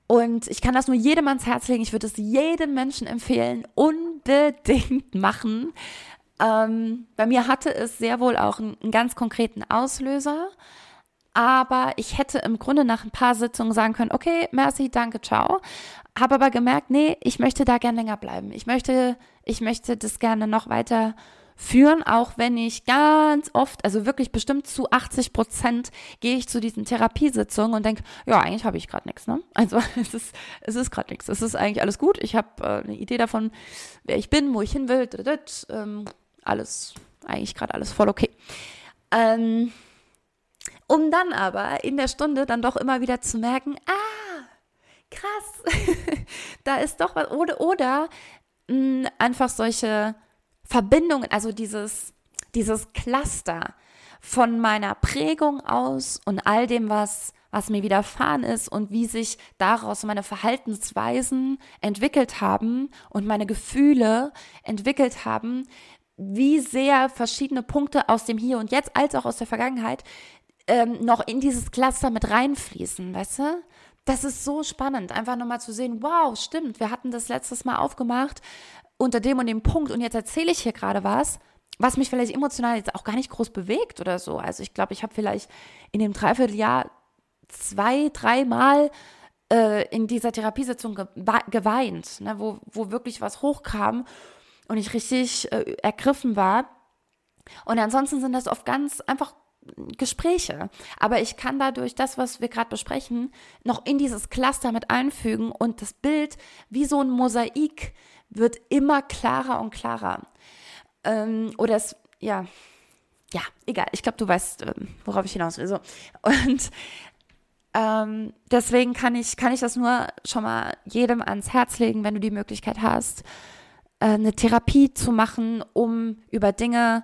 Und ich kann das nur jedem ans Herz legen. Ich würde es jedem Menschen empfehlen. Unbedingt machen. Ähm, bei mir hatte es sehr wohl auch einen, einen ganz konkreten Auslöser. Aber ich hätte im Grunde nach ein paar Sitzungen sagen können, okay, merci, danke, ciao. Habe aber gemerkt, nee, ich möchte da gern länger bleiben. Ich möchte, ich möchte das gerne noch weiter führen, auch wenn ich ganz oft, also wirklich bestimmt zu 80 Prozent gehe ich zu diesen Therapiesitzungen und denke, ja, eigentlich habe ich gerade nichts. Ne? Also [LAUGHS] es ist, es ist gerade nichts. Es ist eigentlich alles gut. Ich habe äh, eine Idee davon, wer ich bin, wo ich hin will. Ähm, alles, eigentlich gerade alles voll okay. Ähm, um dann aber in der Stunde dann doch immer wieder zu merken, ah, krass, [LAUGHS] da ist doch was. Oder, oder mh, einfach solche Verbindungen, also dieses, dieses Cluster von meiner Prägung aus und all dem, was, was mir widerfahren ist und wie sich daraus meine Verhaltensweisen entwickelt haben und meine Gefühle entwickelt haben, wie sehr verschiedene Punkte aus dem Hier und Jetzt als auch aus der Vergangenheit ähm, noch in dieses Cluster mit reinfließen, weißt du? Das ist so spannend, einfach nochmal zu sehen, wow, stimmt, wir hatten das letztes Mal aufgemacht unter dem und dem Punkt und jetzt erzähle ich hier gerade was, was mich vielleicht emotional jetzt auch gar nicht groß bewegt oder so. Also ich glaube, ich habe vielleicht in dem Dreivierteljahr zwei, dreimal äh, in dieser Therapiesitzung geweint, ne, wo, wo wirklich was hochkam und ich richtig äh, ergriffen war. Und ansonsten sind das oft ganz einfach Gespräche. Aber ich kann dadurch das, was wir gerade besprechen, noch in dieses Cluster mit einfügen und das Bild wie so ein Mosaik wird immer klarer und klarer. Ähm, oder es, ja, ja, egal. Ich glaube, du weißt, ähm, worauf ich hinaus will. So. [LAUGHS] Und ähm, deswegen kann ich, kann ich das nur schon mal jedem ans Herz legen, wenn du die Möglichkeit hast, eine Therapie zu machen, um über Dinge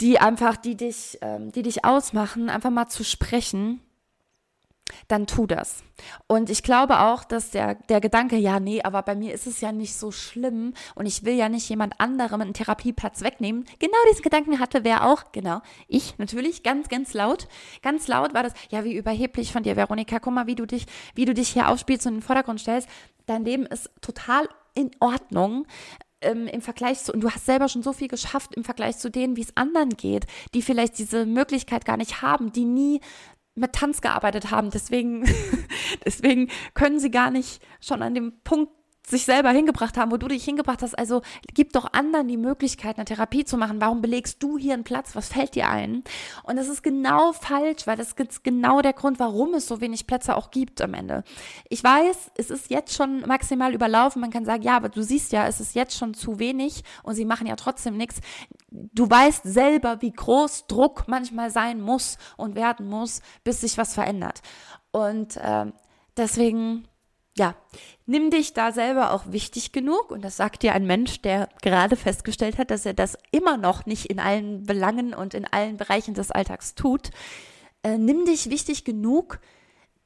die einfach, die dich, ähm, die dich ausmachen, einfach mal zu sprechen, dann tu das. Und ich glaube auch, dass der, der Gedanke, ja, nee, aber bei mir ist es ja nicht so schlimm und ich will ja nicht jemand anderem einen Therapieplatz wegnehmen. Genau diesen Gedanken hatte wer auch, genau, ich natürlich, ganz, ganz laut. Ganz laut war das, ja, wie überheblich von dir, Veronika, guck mal, wie du dich, wie du dich hier aufspielst und in den Vordergrund stellst. Dein Leben ist total in Ordnung ähm, im Vergleich zu, und du hast selber schon so viel geschafft im Vergleich zu denen, wie es anderen geht, die vielleicht diese Möglichkeit gar nicht haben, die nie mit Tanz gearbeitet haben. Deswegen, [LAUGHS] deswegen können sie gar nicht schon an dem Punkt sich selber hingebracht haben, wo du dich hingebracht hast. Also gib doch anderen die Möglichkeit, eine Therapie zu machen. Warum belegst du hier einen Platz? Was fällt dir ein? Und das ist genau falsch, weil das ist genau der Grund, warum es so wenig Plätze auch gibt am Ende. Ich weiß, es ist jetzt schon maximal überlaufen. Man kann sagen, ja, aber du siehst ja, es ist jetzt schon zu wenig und sie machen ja trotzdem nichts. Du weißt selber, wie groß Druck manchmal sein muss und werden muss, bis sich was verändert. Und äh, deswegen ja, nimm dich da selber auch wichtig genug. Und das sagt dir ein Mensch, der gerade festgestellt hat, dass er das immer noch nicht in allen Belangen und in allen Bereichen des Alltags tut. Äh, nimm dich wichtig genug,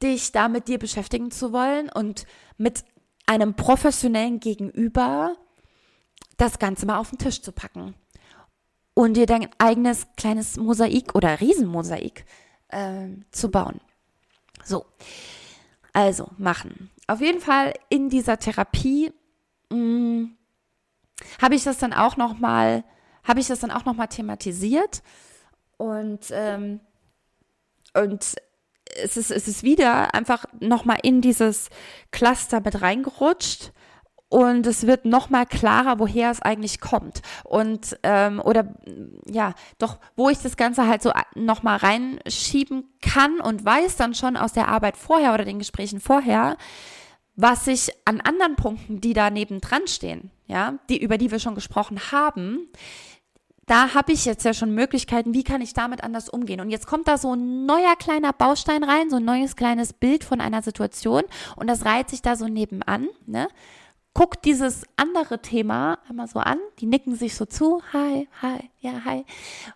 dich da mit dir beschäftigen zu wollen und mit einem professionellen Gegenüber das Ganze mal auf den Tisch zu packen und dir dein eigenes kleines Mosaik oder Riesenmosaik äh, zu bauen. So, also machen. Auf jeden Fall in dieser Therapie mm, habe ich das dann auch noch mal, habe ich das dann auch noch mal thematisiert. Und ähm, und es ist, es ist wieder einfach noch mal in dieses Cluster mit reingerutscht. Und es wird noch mal klarer, woher es eigentlich kommt. Und ähm, oder ja, doch wo ich das Ganze halt so noch mal reinschieben kann und weiß dann schon aus der Arbeit vorher oder den Gesprächen vorher, was sich an anderen Punkten, die da nebendran stehen, ja, die, über die wir schon gesprochen haben, da habe ich jetzt ja schon Möglichkeiten, wie kann ich damit anders umgehen. Und jetzt kommt da so ein neuer kleiner Baustein rein, so ein neues kleines Bild von einer Situation und das reiht sich da so nebenan. Ne? Guckt dieses andere Thema einmal so an, die nicken sich so zu, hi, hi, ja, hi,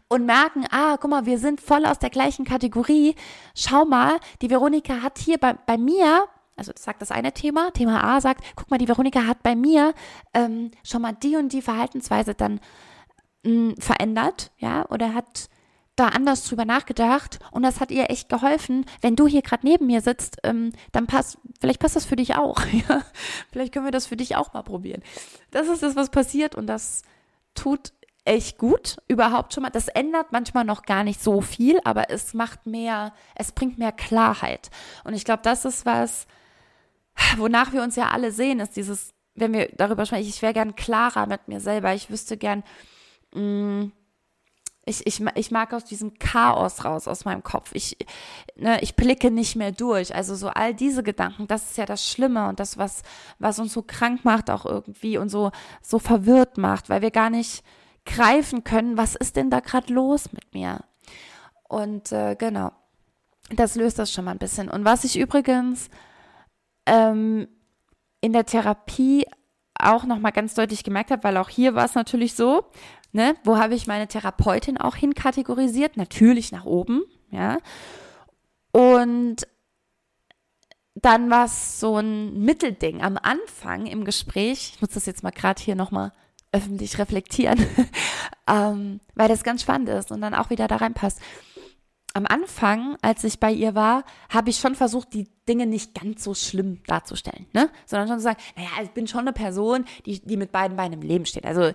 und merken, ah, guck mal, wir sind voll aus der gleichen Kategorie. Schau mal, die Veronika hat hier bei, bei mir also sagt das eine Thema, Thema A sagt, guck mal, die Veronika hat bei mir ähm, schon mal die und die Verhaltensweise dann mh, mm, verändert, ja, oder hat da anders drüber nachgedacht und das hat ihr echt geholfen. Wenn du hier gerade neben mir sitzt, ähm, dann passt, vielleicht passt das für dich auch. [LAUGHS] Ja? Vielleicht können wir das für dich auch mal probieren. Das ist das, was passiert und das tut echt gut überhaupt schon mal. Das ändert manchmal noch gar nicht so viel, aber es macht mehr, es bringt mehr Klarheit. Und ich glaube, das ist was, wonach wir uns ja alle sehen, ist dieses, wenn wir darüber sprechen, ich wäre gern klarer mit mir selber. Ich wüsste gern, mh, mm, ich, ich, ich mag aus diesem Chaos raus aus meinem Kopf. Ich, ne, ich blicke nicht mehr durch. Also so all diese Gedanken, das ist ja das Schlimme und das, was, was uns so krank macht auch irgendwie und so, so verwirrt macht, weil wir gar nicht greifen können, was ist denn da gerade los mit mir? Und äh, genau, das löst das schon mal ein bisschen. Und was ich übrigens ähm, in der Therapie auch noch mal ganz deutlich gemerkt habe, weil auch hier war es natürlich so, Ne? Wo habe ich meine Therapeutin auch hinkategorisiert? Natürlich nach oben, ja. Und dann war es so ein Mittelding am Anfang im Gespräch. Ich muss das jetzt mal gerade hier nochmal öffentlich reflektieren, [LAUGHS] ähm, weil das ganz spannend ist und dann auch wieder da reinpasst. Am Anfang, als ich bei ihr war, habe ich schon versucht, die Dinge nicht ganz so schlimm darzustellen, ne? sondern schon zu sagen, naja, ich bin schon eine Person, die, die mit beiden Beinen im Leben steht. Also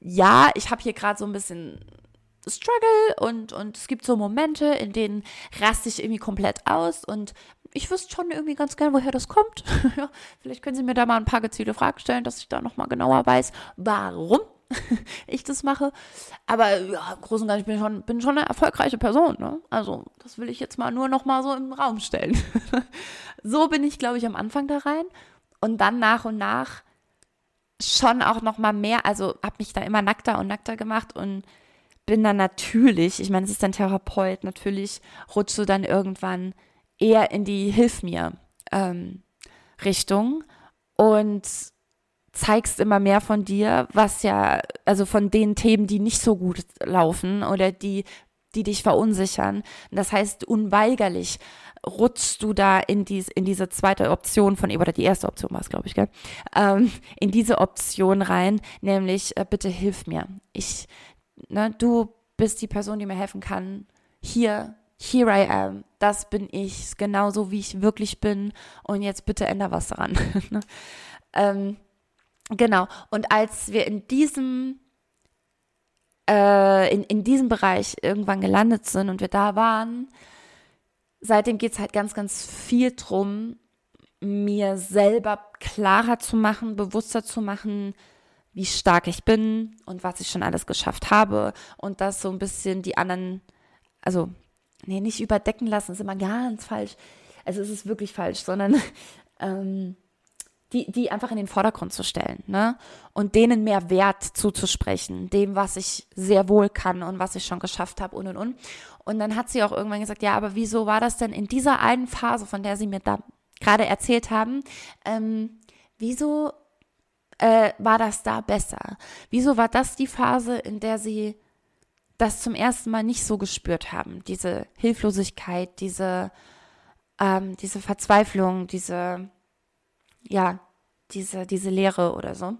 ja, ich habe hier gerade so ein bisschen Struggle und, und es gibt so Momente, in denen raste ich irgendwie komplett aus und ich wüsste schon irgendwie ganz gern, woher das kommt. [LAUGHS] vielleicht können Sie mir da mal ein paar gezielte Fragen stellen, dass ich da nochmal genauer weiß, warum [LAUGHS] ich das mache. Aber ja, im Großen und Ganzen bin ich schon, bin schon eine erfolgreiche Person. Ne? Also das will ich jetzt mal nur nochmal so im Raum stellen. [LAUGHS] so bin ich, glaube ich, am Anfang da rein. Und dann nach und nach schon auch noch mal mehr, also habe mich da immer nackter und nackter gemacht und bin dann natürlich, ich meine, es ist ein Therapeut, natürlich rutschst du dann irgendwann eher in die Hilf mir ähm, Richtung und zeigst immer mehr von dir, was ja, also von den Themen, die nicht so gut laufen oder die, die dich verunsichern. Das heißt, unweigerlich rutschst du da in, dies, in diese zweite Option von, oder die erste Option war es, glaube ich, gell? Ähm, in diese Option rein, nämlich, äh, bitte hilf mir. Ich, ne, du bist die Person, die mir helfen kann. Hier, here I am. Das bin ich, genauso wie ich wirklich bin. Und jetzt bitte änder was daran. [LAUGHS] Ne? ähm, genau. Und als wir in diesem äh, in, in diesem Bereich irgendwann gelandet sind und wir da waren, seitdem geht es halt ganz, ganz viel drum, mir selber klarer zu machen, bewusster zu machen, wie stark ich bin und was ich schon alles geschafft habe und das so ein bisschen die anderen, also, nee, nicht überdecken lassen, ist immer ganz falsch. Also es ist wirklich falsch, sondern [LAUGHS] ähm, die, die einfach in den Vordergrund zu stellen, ne? Und denen mehr Wert zuzusprechen, dem, was ich sehr wohl kann und was ich schon geschafft habe und und und. Und dann hat sie auch irgendwann gesagt, ja, aber wieso war das denn in dieser einen Phase, von der sie mir da gerade erzählt haben, ähm, wieso äh, war das da besser? Wieso war das die Phase, in der sie das zum ersten Mal nicht so gespürt haben? Diese Hilflosigkeit, diese, ähm, diese Verzweiflung, diese ja, diese, diese Lehre oder so. Und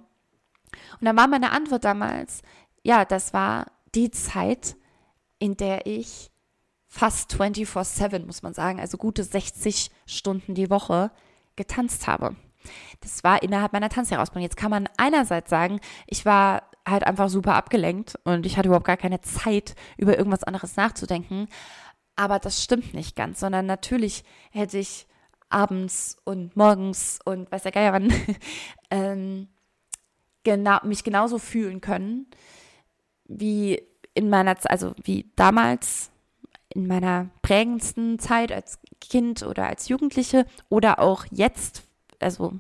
dann war meine Antwort damals, ja, das war die Zeit, in der ich fast 24-7, muss man sagen, also gute 60 Stunden die Woche getanzt habe. Das war innerhalb meiner Tanzherausbildung. Jetzt kann man einerseits sagen, ich war halt einfach super abgelenkt und ich hatte überhaupt gar keine Zeit, über irgendwas anderes nachzudenken. Aber das stimmt nicht ganz, sondern natürlich hätte ich abends und morgens und weiß der Geier wann, [LAUGHS] ähm, genau, mich genauso fühlen können, wie in meiner, also wie damals in meiner prägendsten Zeit als Kind oder als Jugendliche oder auch jetzt, also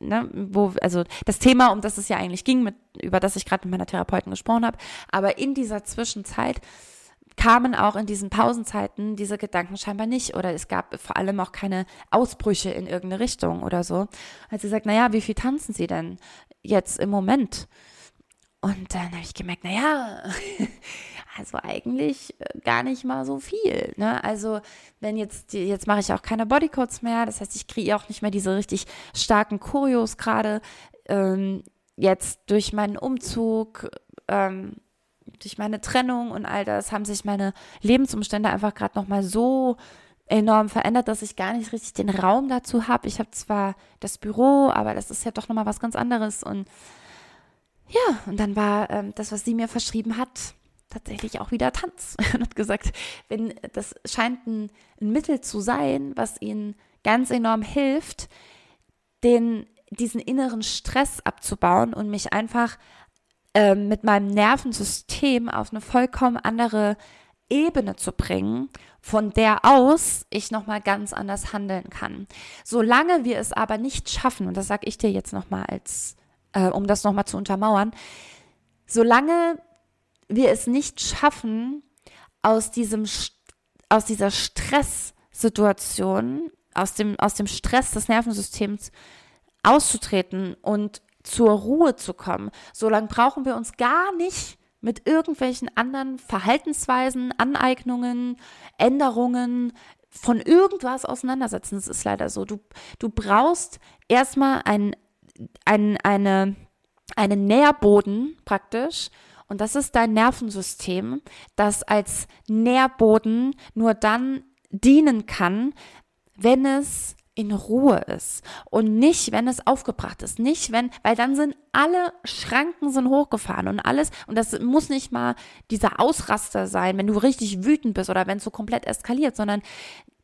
Ne, wo, also das Thema, um das es ja eigentlich ging, mit, über das ich gerade mit meiner Therapeutin gesprochen habe, aber in dieser Zwischenzeit kamen auch in diesen Pausenzeiten diese Gedanken scheinbar nicht oder es gab vor allem auch keine Ausbrüche in irgendeine Richtung oder so. Als sie sagt, naja, wie viel tanzen Sie denn jetzt im Moment? Und dann habe ich gemerkt, naja, [LAUGHS] also eigentlich äh, gar nicht mal so viel. Ne? Also wenn jetzt, jetzt mache ich auch keine Bodycodes mehr, das heißt, ich kriege auch nicht mehr diese richtig starken Choreos gerade. Ähm, jetzt durch meinen Umzug, ähm, durch meine Trennung und all das haben sich meine Lebensumstände einfach gerade nochmal so enorm verändert, dass ich gar nicht richtig den Raum dazu habe. Ich habe zwar das Büro, aber das ist ja doch nochmal was ganz anderes. Und ja, und dann war ähm, das, was sie mir verschrieben hat, tatsächlich auch wieder Tanz. [LAUGHS] und hat gesagt, wenn das scheint ein, ein Mittel zu sein, was ihnen ganz enorm hilft, den diesen inneren Stress abzubauen und mich einfach äh, mit meinem Nervensystem auf eine vollkommen andere Ebene zu bringen, von der aus ich nochmal ganz anders handeln kann. Solange wir es aber nicht schaffen, und das sage ich dir jetzt nochmal äh, um das nochmal zu untermauern, solange wir es nicht schaffen, aus diesem, aus dieser Stresssituation, aus dem, aus dem Stress des Nervensystems auszutreten und zur Ruhe zu kommen, solange brauchen wir uns gar nicht mit irgendwelchen anderen Verhaltensweisen, Aneignungen, Änderungen von irgendwas auseinandersetzen. Das ist leider so. Du, du brauchst erstmal ein, ein, eine, einen Nährboden praktisch. Und das ist dein Nervensystem, das als Nährboden nur dann dienen kann, wenn es in Ruhe ist und nicht, wenn es aufgebracht ist, nicht wenn, weil dann sind alle Schranken sind hochgefahren und alles und das muss nicht mal dieser Ausraster sein, wenn du richtig wütend bist oder wenn es so komplett eskaliert, sondern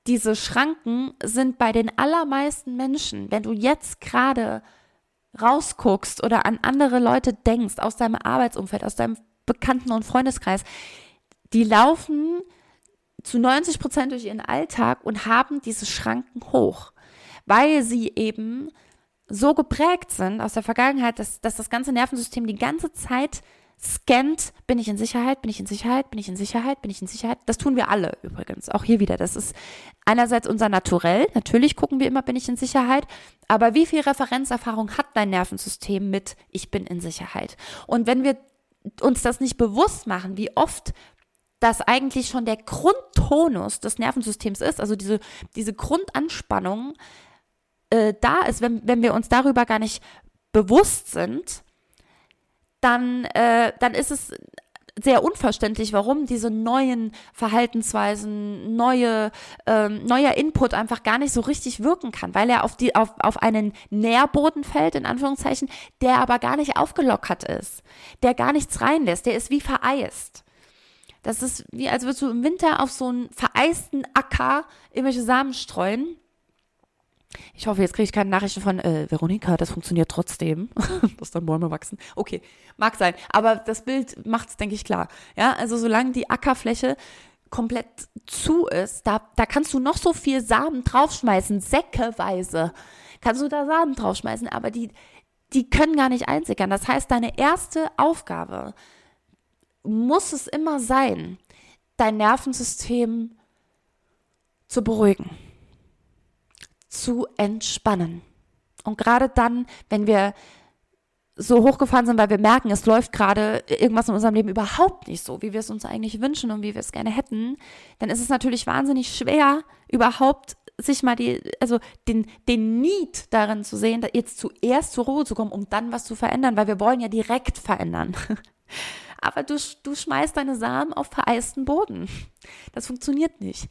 diese Schranken sind bei den allermeisten Menschen, wenn du jetzt gerade rausguckst oder an andere Leute denkst aus deinem Arbeitsumfeld, aus deinem Bekannten- und Freundeskreis, die laufen zu 90 Prozent durch ihren Alltag und haben diese Schranken hoch weil sie eben so geprägt sind aus der Vergangenheit, dass, dass das ganze Nervensystem die ganze Zeit scannt, bin ich in Sicherheit, bin ich in Sicherheit, bin ich in Sicherheit, bin ich in Sicherheit. Das tun wir alle übrigens, auch hier wieder. Das ist einerseits unser Naturell, natürlich gucken wir immer, bin ich in Sicherheit, aber wie viel Referenzerfahrung hat dein Nervensystem mit, ich bin in Sicherheit? Und wenn wir uns das nicht bewusst machen, wie oft das eigentlich schon der Grundtonus des Nervensystems ist, also diese, diese Grundanspannung, äh, da ist, wenn, wenn wir uns darüber gar nicht bewusst sind, dann, äh, dann ist es sehr unverständlich, warum diese neuen Verhaltensweisen, neue, ähm, neuer Input einfach gar nicht so richtig wirken kann, weil er auf, die, auf, auf einen Nährboden fällt, in Anführungszeichen, der aber gar nicht aufgelockert ist, der gar nichts reinlässt, der ist wie vereist. Das ist wie, als würdest du im Winter auf so einen vereisten Acker irgendwelche Samen streuen ich hoffe, jetzt kriege ich keine Nachrichten von äh, Veronika, das funktioniert trotzdem, [LAUGHS] dass dann Bäume wachsen. Okay, mag sein. Aber das Bild macht es, denke ich, klar. Ja, also solange die Ackerfläche komplett zu ist, da, da kannst du noch so viel Samen draufschmeißen, säckeweise. Kannst du da Samen draufschmeißen, aber die, die können gar nicht einsickern. Das heißt, deine erste Aufgabe muss es immer sein, dein Nervensystem zu beruhigen zu entspannen. Und gerade dann, wenn wir so hochgefahren sind, weil wir merken, es läuft gerade irgendwas in unserem Leben überhaupt nicht so, wie wir es uns eigentlich wünschen und wie wir es gerne hätten, dann ist es natürlich wahnsinnig schwer, überhaupt sich mal die, also den, den Need darin zu sehen, jetzt zuerst zur Ruhe zu kommen, um dann was zu verändern, weil wir wollen ja direkt verändern. [LAUGHS] Aber du, du schmeißt deine Samen auf vereisten Boden. Das funktioniert nicht.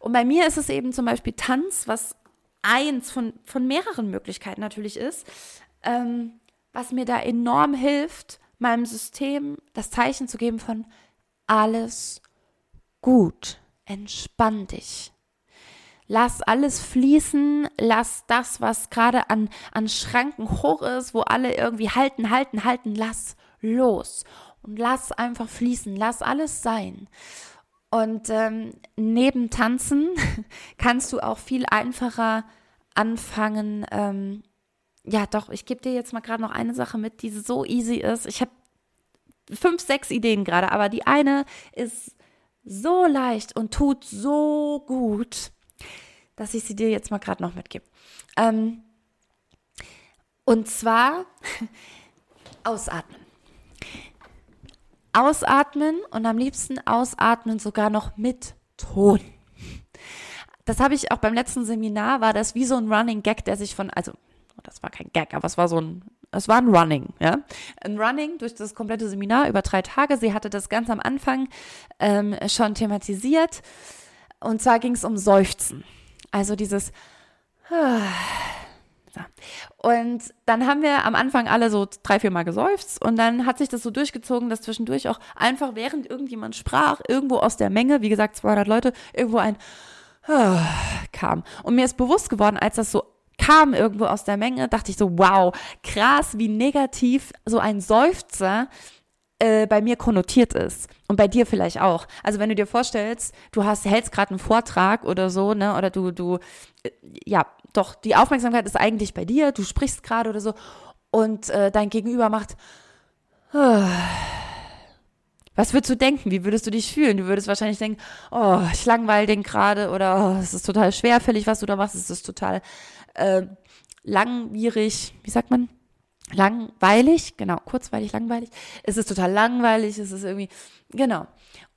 Und bei mir ist es eben zum Beispiel Tanz, was eins von, von mehreren Möglichkeiten natürlich ist, ähm, was mir da enorm hilft, meinem System das Zeichen zu geben von alles gut, entspann dich. Lass alles fließen, lass das, was gerade an, an Schranken hoch ist, wo alle irgendwie halten, halten, halten, lass los und lass einfach fließen, lass alles sein. Und ähm, neben Tanzen [LAUGHS] kannst du auch viel einfacher anfangen. Ähm, ja, doch, ich gebe dir jetzt mal gerade noch eine Sache mit, die so easy ist. Ich habe fünf, sechs Ideen gerade, aber die eine ist so leicht und tut so gut, dass ich sie dir jetzt mal gerade noch mitgebe. Ähm, und zwar [LAUGHS] ausatmen. Ausatmen und am liebsten ausatmen sogar noch mit Ton. Das habe ich auch beim letzten Seminar, war das wie so ein Running Gag, der sich von, also das war kein Gag, aber es war so ein, es war ein Running, ja. Ein Running durch das komplette Seminar über drei Tage. Sie hatte das ganz am Anfang ähm, schon thematisiert. Und zwar ging es um Seufzen. Also dieses und dann haben wir am Anfang alle so drei, vier Mal geseufzt und dann hat sich das so durchgezogen, dass zwischendurch auch einfach während irgendjemand sprach, irgendwo aus der Menge, wie gesagt 200 Leute, irgendwo ein kam. Und mir ist bewusst geworden, als das so kam irgendwo aus der Menge, dachte ich so, wow, krass, wie negativ so ein Seufzer äh, bei mir konnotiert ist. Und bei dir vielleicht auch. Also wenn du dir vorstellst, du hast, hältst gerade einen Vortrag oder so, ne, oder du, du, äh, ja, doch, die Aufmerksamkeit ist eigentlich bei dir, du sprichst gerade oder so, und äh, dein Gegenüber macht, was würdest du denken? Wie würdest du dich fühlen? Du würdest wahrscheinlich denken, oh, ich langweile den gerade oder oh, es ist total schwerfällig, was du da machst, es ist total äh, langwierig, wie sagt man? Langweilig, genau, kurzweilig, langweilig. Es ist total langweilig, es ist irgendwie, genau.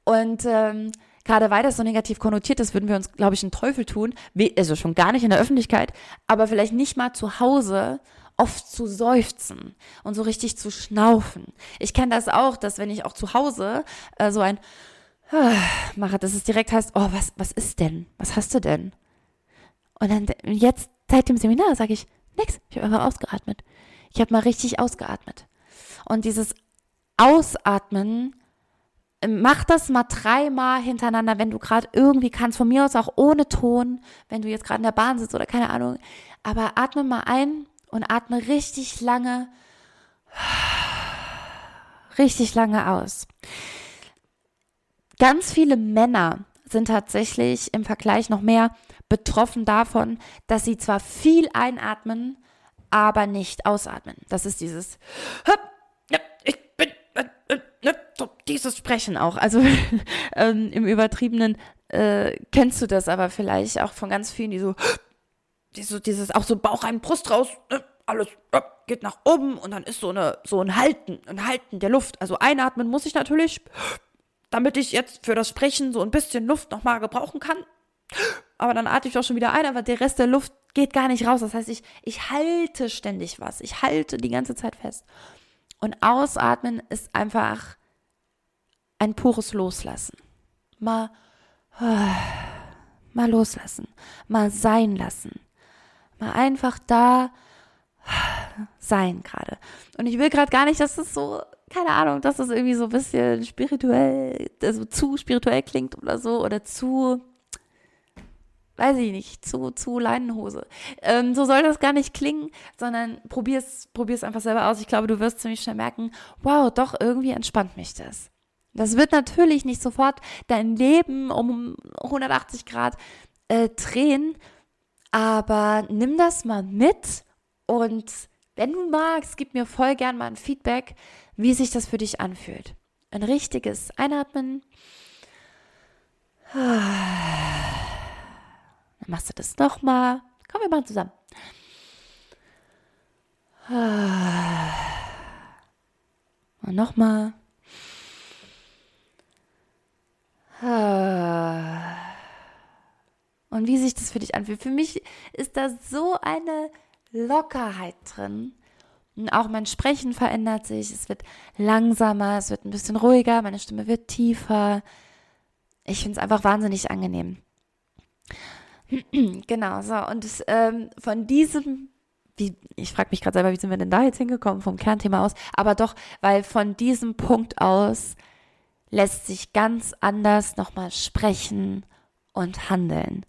Und ähm, gerade weil das so negativ konnotiert ist, würden wir uns, glaube ich, einen Teufel tun, also schon gar nicht in der Öffentlichkeit, aber vielleicht nicht mal zu Hause oft zu seufzen und so richtig zu schnaufen. Ich kenne das auch, dass wenn ich auch zu Hause äh, so ein [SIGHS] mache, dass es direkt heißt, oh, was, was ist denn? Was hast du denn? Und dann jetzt seit dem Seminar sage ich, nix, ich habe einfach ausgeatmet. Ich habe mal richtig ausgeatmet. Und dieses Ausatmen, mach das mal dreimal hintereinander, wenn du gerade irgendwie kannst, von mir aus auch ohne Ton, wenn du jetzt gerade in der Bahn sitzt oder keine Ahnung. Aber atme mal ein und atme richtig lange, richtig lange aus. Ganz viele Männer sind tatsächlich im Vergleich noch mehr betroffen davon, dass sie zwar viel einatmen, aber nicht ausatmen. Das ist dieses bin dieses Sprechen auch. Also [LAUGHS] ähm, im übertriebenen äh, kennst du das aber vielleicht auch von ganz vielen, die so [GASPS] die so dieses auch so Bauch rein, Brust raus, ne, alles äh, geht nach oben und dann ist so eine so ein Halten, ein Halten der Luft. Also einatmen muss ich natürlich, [GASPS] damit ich jetzt für das Sprechen so ein bisschen Luft nochmal gebrauchen kann. [GASPS] Aber dann atme ich auch schon wieder ein, aber der Rest der Luft geht gar nicht raus. Das heißt, ich, ich halte ständig was. Ich halte die ganze Zeit fest. Und ausatmen ist einfach ein pures Loslassen. Mal, [SIGHS] mal loslassen. Mal sein lassen mal einfach da [SIGHS] sein gerade. Und ich will gerade gar nicht, dass es so, keine Ahnung, dass es irgendwie so ein bisschen spirituell, also zu spirituell klingt oder so oder zu, weiß ich nicht, zu, zu Leinenhose. Ähm, so soll das gar nicht klingen, sondern probier's, probier's einfach selber aus. Ich glaube, du wirst ziemlich schnell merken, wow, doch, irgendwie entspannt mich das. Das wird natürlich nicht sofort dein Leben um 180 Grad äh, drehen, aber nimm das mal mit und wenn du magst, gib mir voll gern mal ein Feedback, wie sich das für dich anfühlt. Ein richtiges Einatmen. Dann machst du das nochmal. Komm, wir machen zusammen. Und nochmal. und wie sich das für dich anfühlt. Für mich ist da so eine Lockerheit drin. Und auch mein Sprechen verändert sich. Es wird langsamer, es wird ein bisschen ruhiger, meine Stimme wird tiefer. Ich finde es einfach wahnsinnig angenehm. Genau, so. Und es, ähm, von diesem, wie, ich frage mich gerade selber, wie sind wir denn da jetzt hingekommen vom Kernthema aus? Aber doch, weil von diesem Punkt aus lässt sich ganz anders nochmal sprechen und handeln.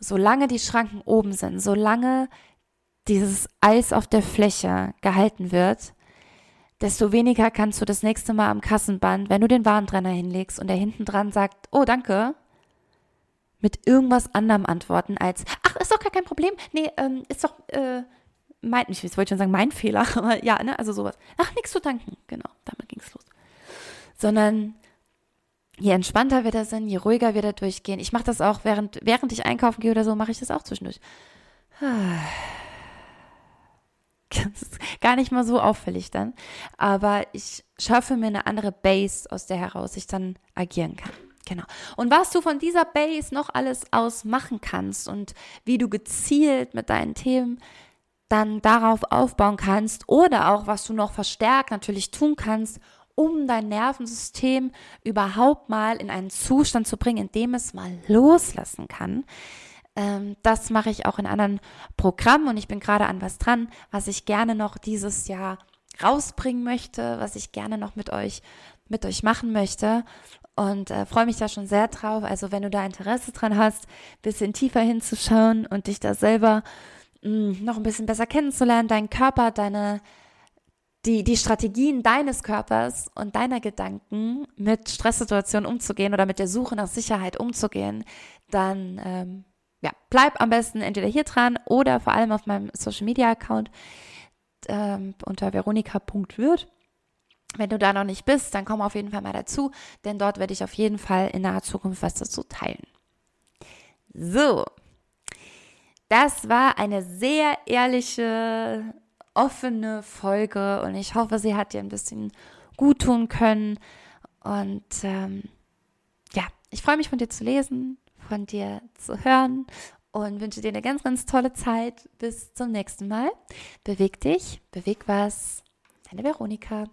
Solange die Schranken oben sind, solange dieses Eis auf der Fläche gehalten wird, desto weniger kannst du das nächste Mal am Kassenband, wenn du den Warentrenner hinlegst und der hinten dran sagt, oh danke, mit irgendwas anderem antworten als, ach, ist doch gar kein Problem, nee, ähm, ist doch, äh, mein, ich wollte schon sagen, mein Fehler, [LAUGHS] ja, ne, also sowas. Ach, nichts zu danken, genau, damit ging's los. Sondern je entspannter wir da sind, je ruhiger wir da durchgehen. Ich mache das auch, während, während ich einkaufen gehe oder so, mache ich das auch zwischendurch. [SIGHS] Das ist gar nicht mal so auffällig dann. Aber ich schaffe mir eine andere Base, aus der heraus ich dann agieren kann. Genau. Und was du von dieser Base noch alles aus machen kannst und wie du gezielt mit deinen Themen dann darauf aufbauen kannst oder auch was du noch verstärkt natürlich tun kannst, um dein Nervensystem überhaupt mal in einen Zustand zu bringen, in dem es mal loslassen kann. Ähm, das mache ich auch in anderen Programmen und ich bin gerade an was dran, was ich gerne noch dieses Jahr rausbringen möchte, was ich gerne noch mit euch mit euch machen möchte und äh, freue mich da schon sehr drauf. Also wenn du da Interesse dran hast, bisschen tiefer hinzuschauen und dich da selber mh, mm, noch ein bisschen besser kennenzulernen, deinen Körper, deine die, die Strategien deines Körpers und deiner Gedanken mit Stresssituationen umzugehen oder mit der Suche nach Sicherheit umzugehen, dann ähm, ja, bleib am besten entweder hier dran oder vor allem auf meinem Social Media Account ähm, unter veronika.würth. Wenn du da noch nicht bist, dann komm auf jeden Fall mal dazu, denn dort werde ich auf jeden Fall in naher Zukunft was dazu teilen. So, das war eine sehr ehrliche, offene Folge und ich hoffe, sie hat dir ein bisschen gut tun können. Und ähm, ja, ich freue mich von dir zu lesen, von dir zu hören und wünsche dir eine ganz, ganz tolle Zeit. Bis zum nächsten Mal. Beweg dich, beweg was. Deine Veronika.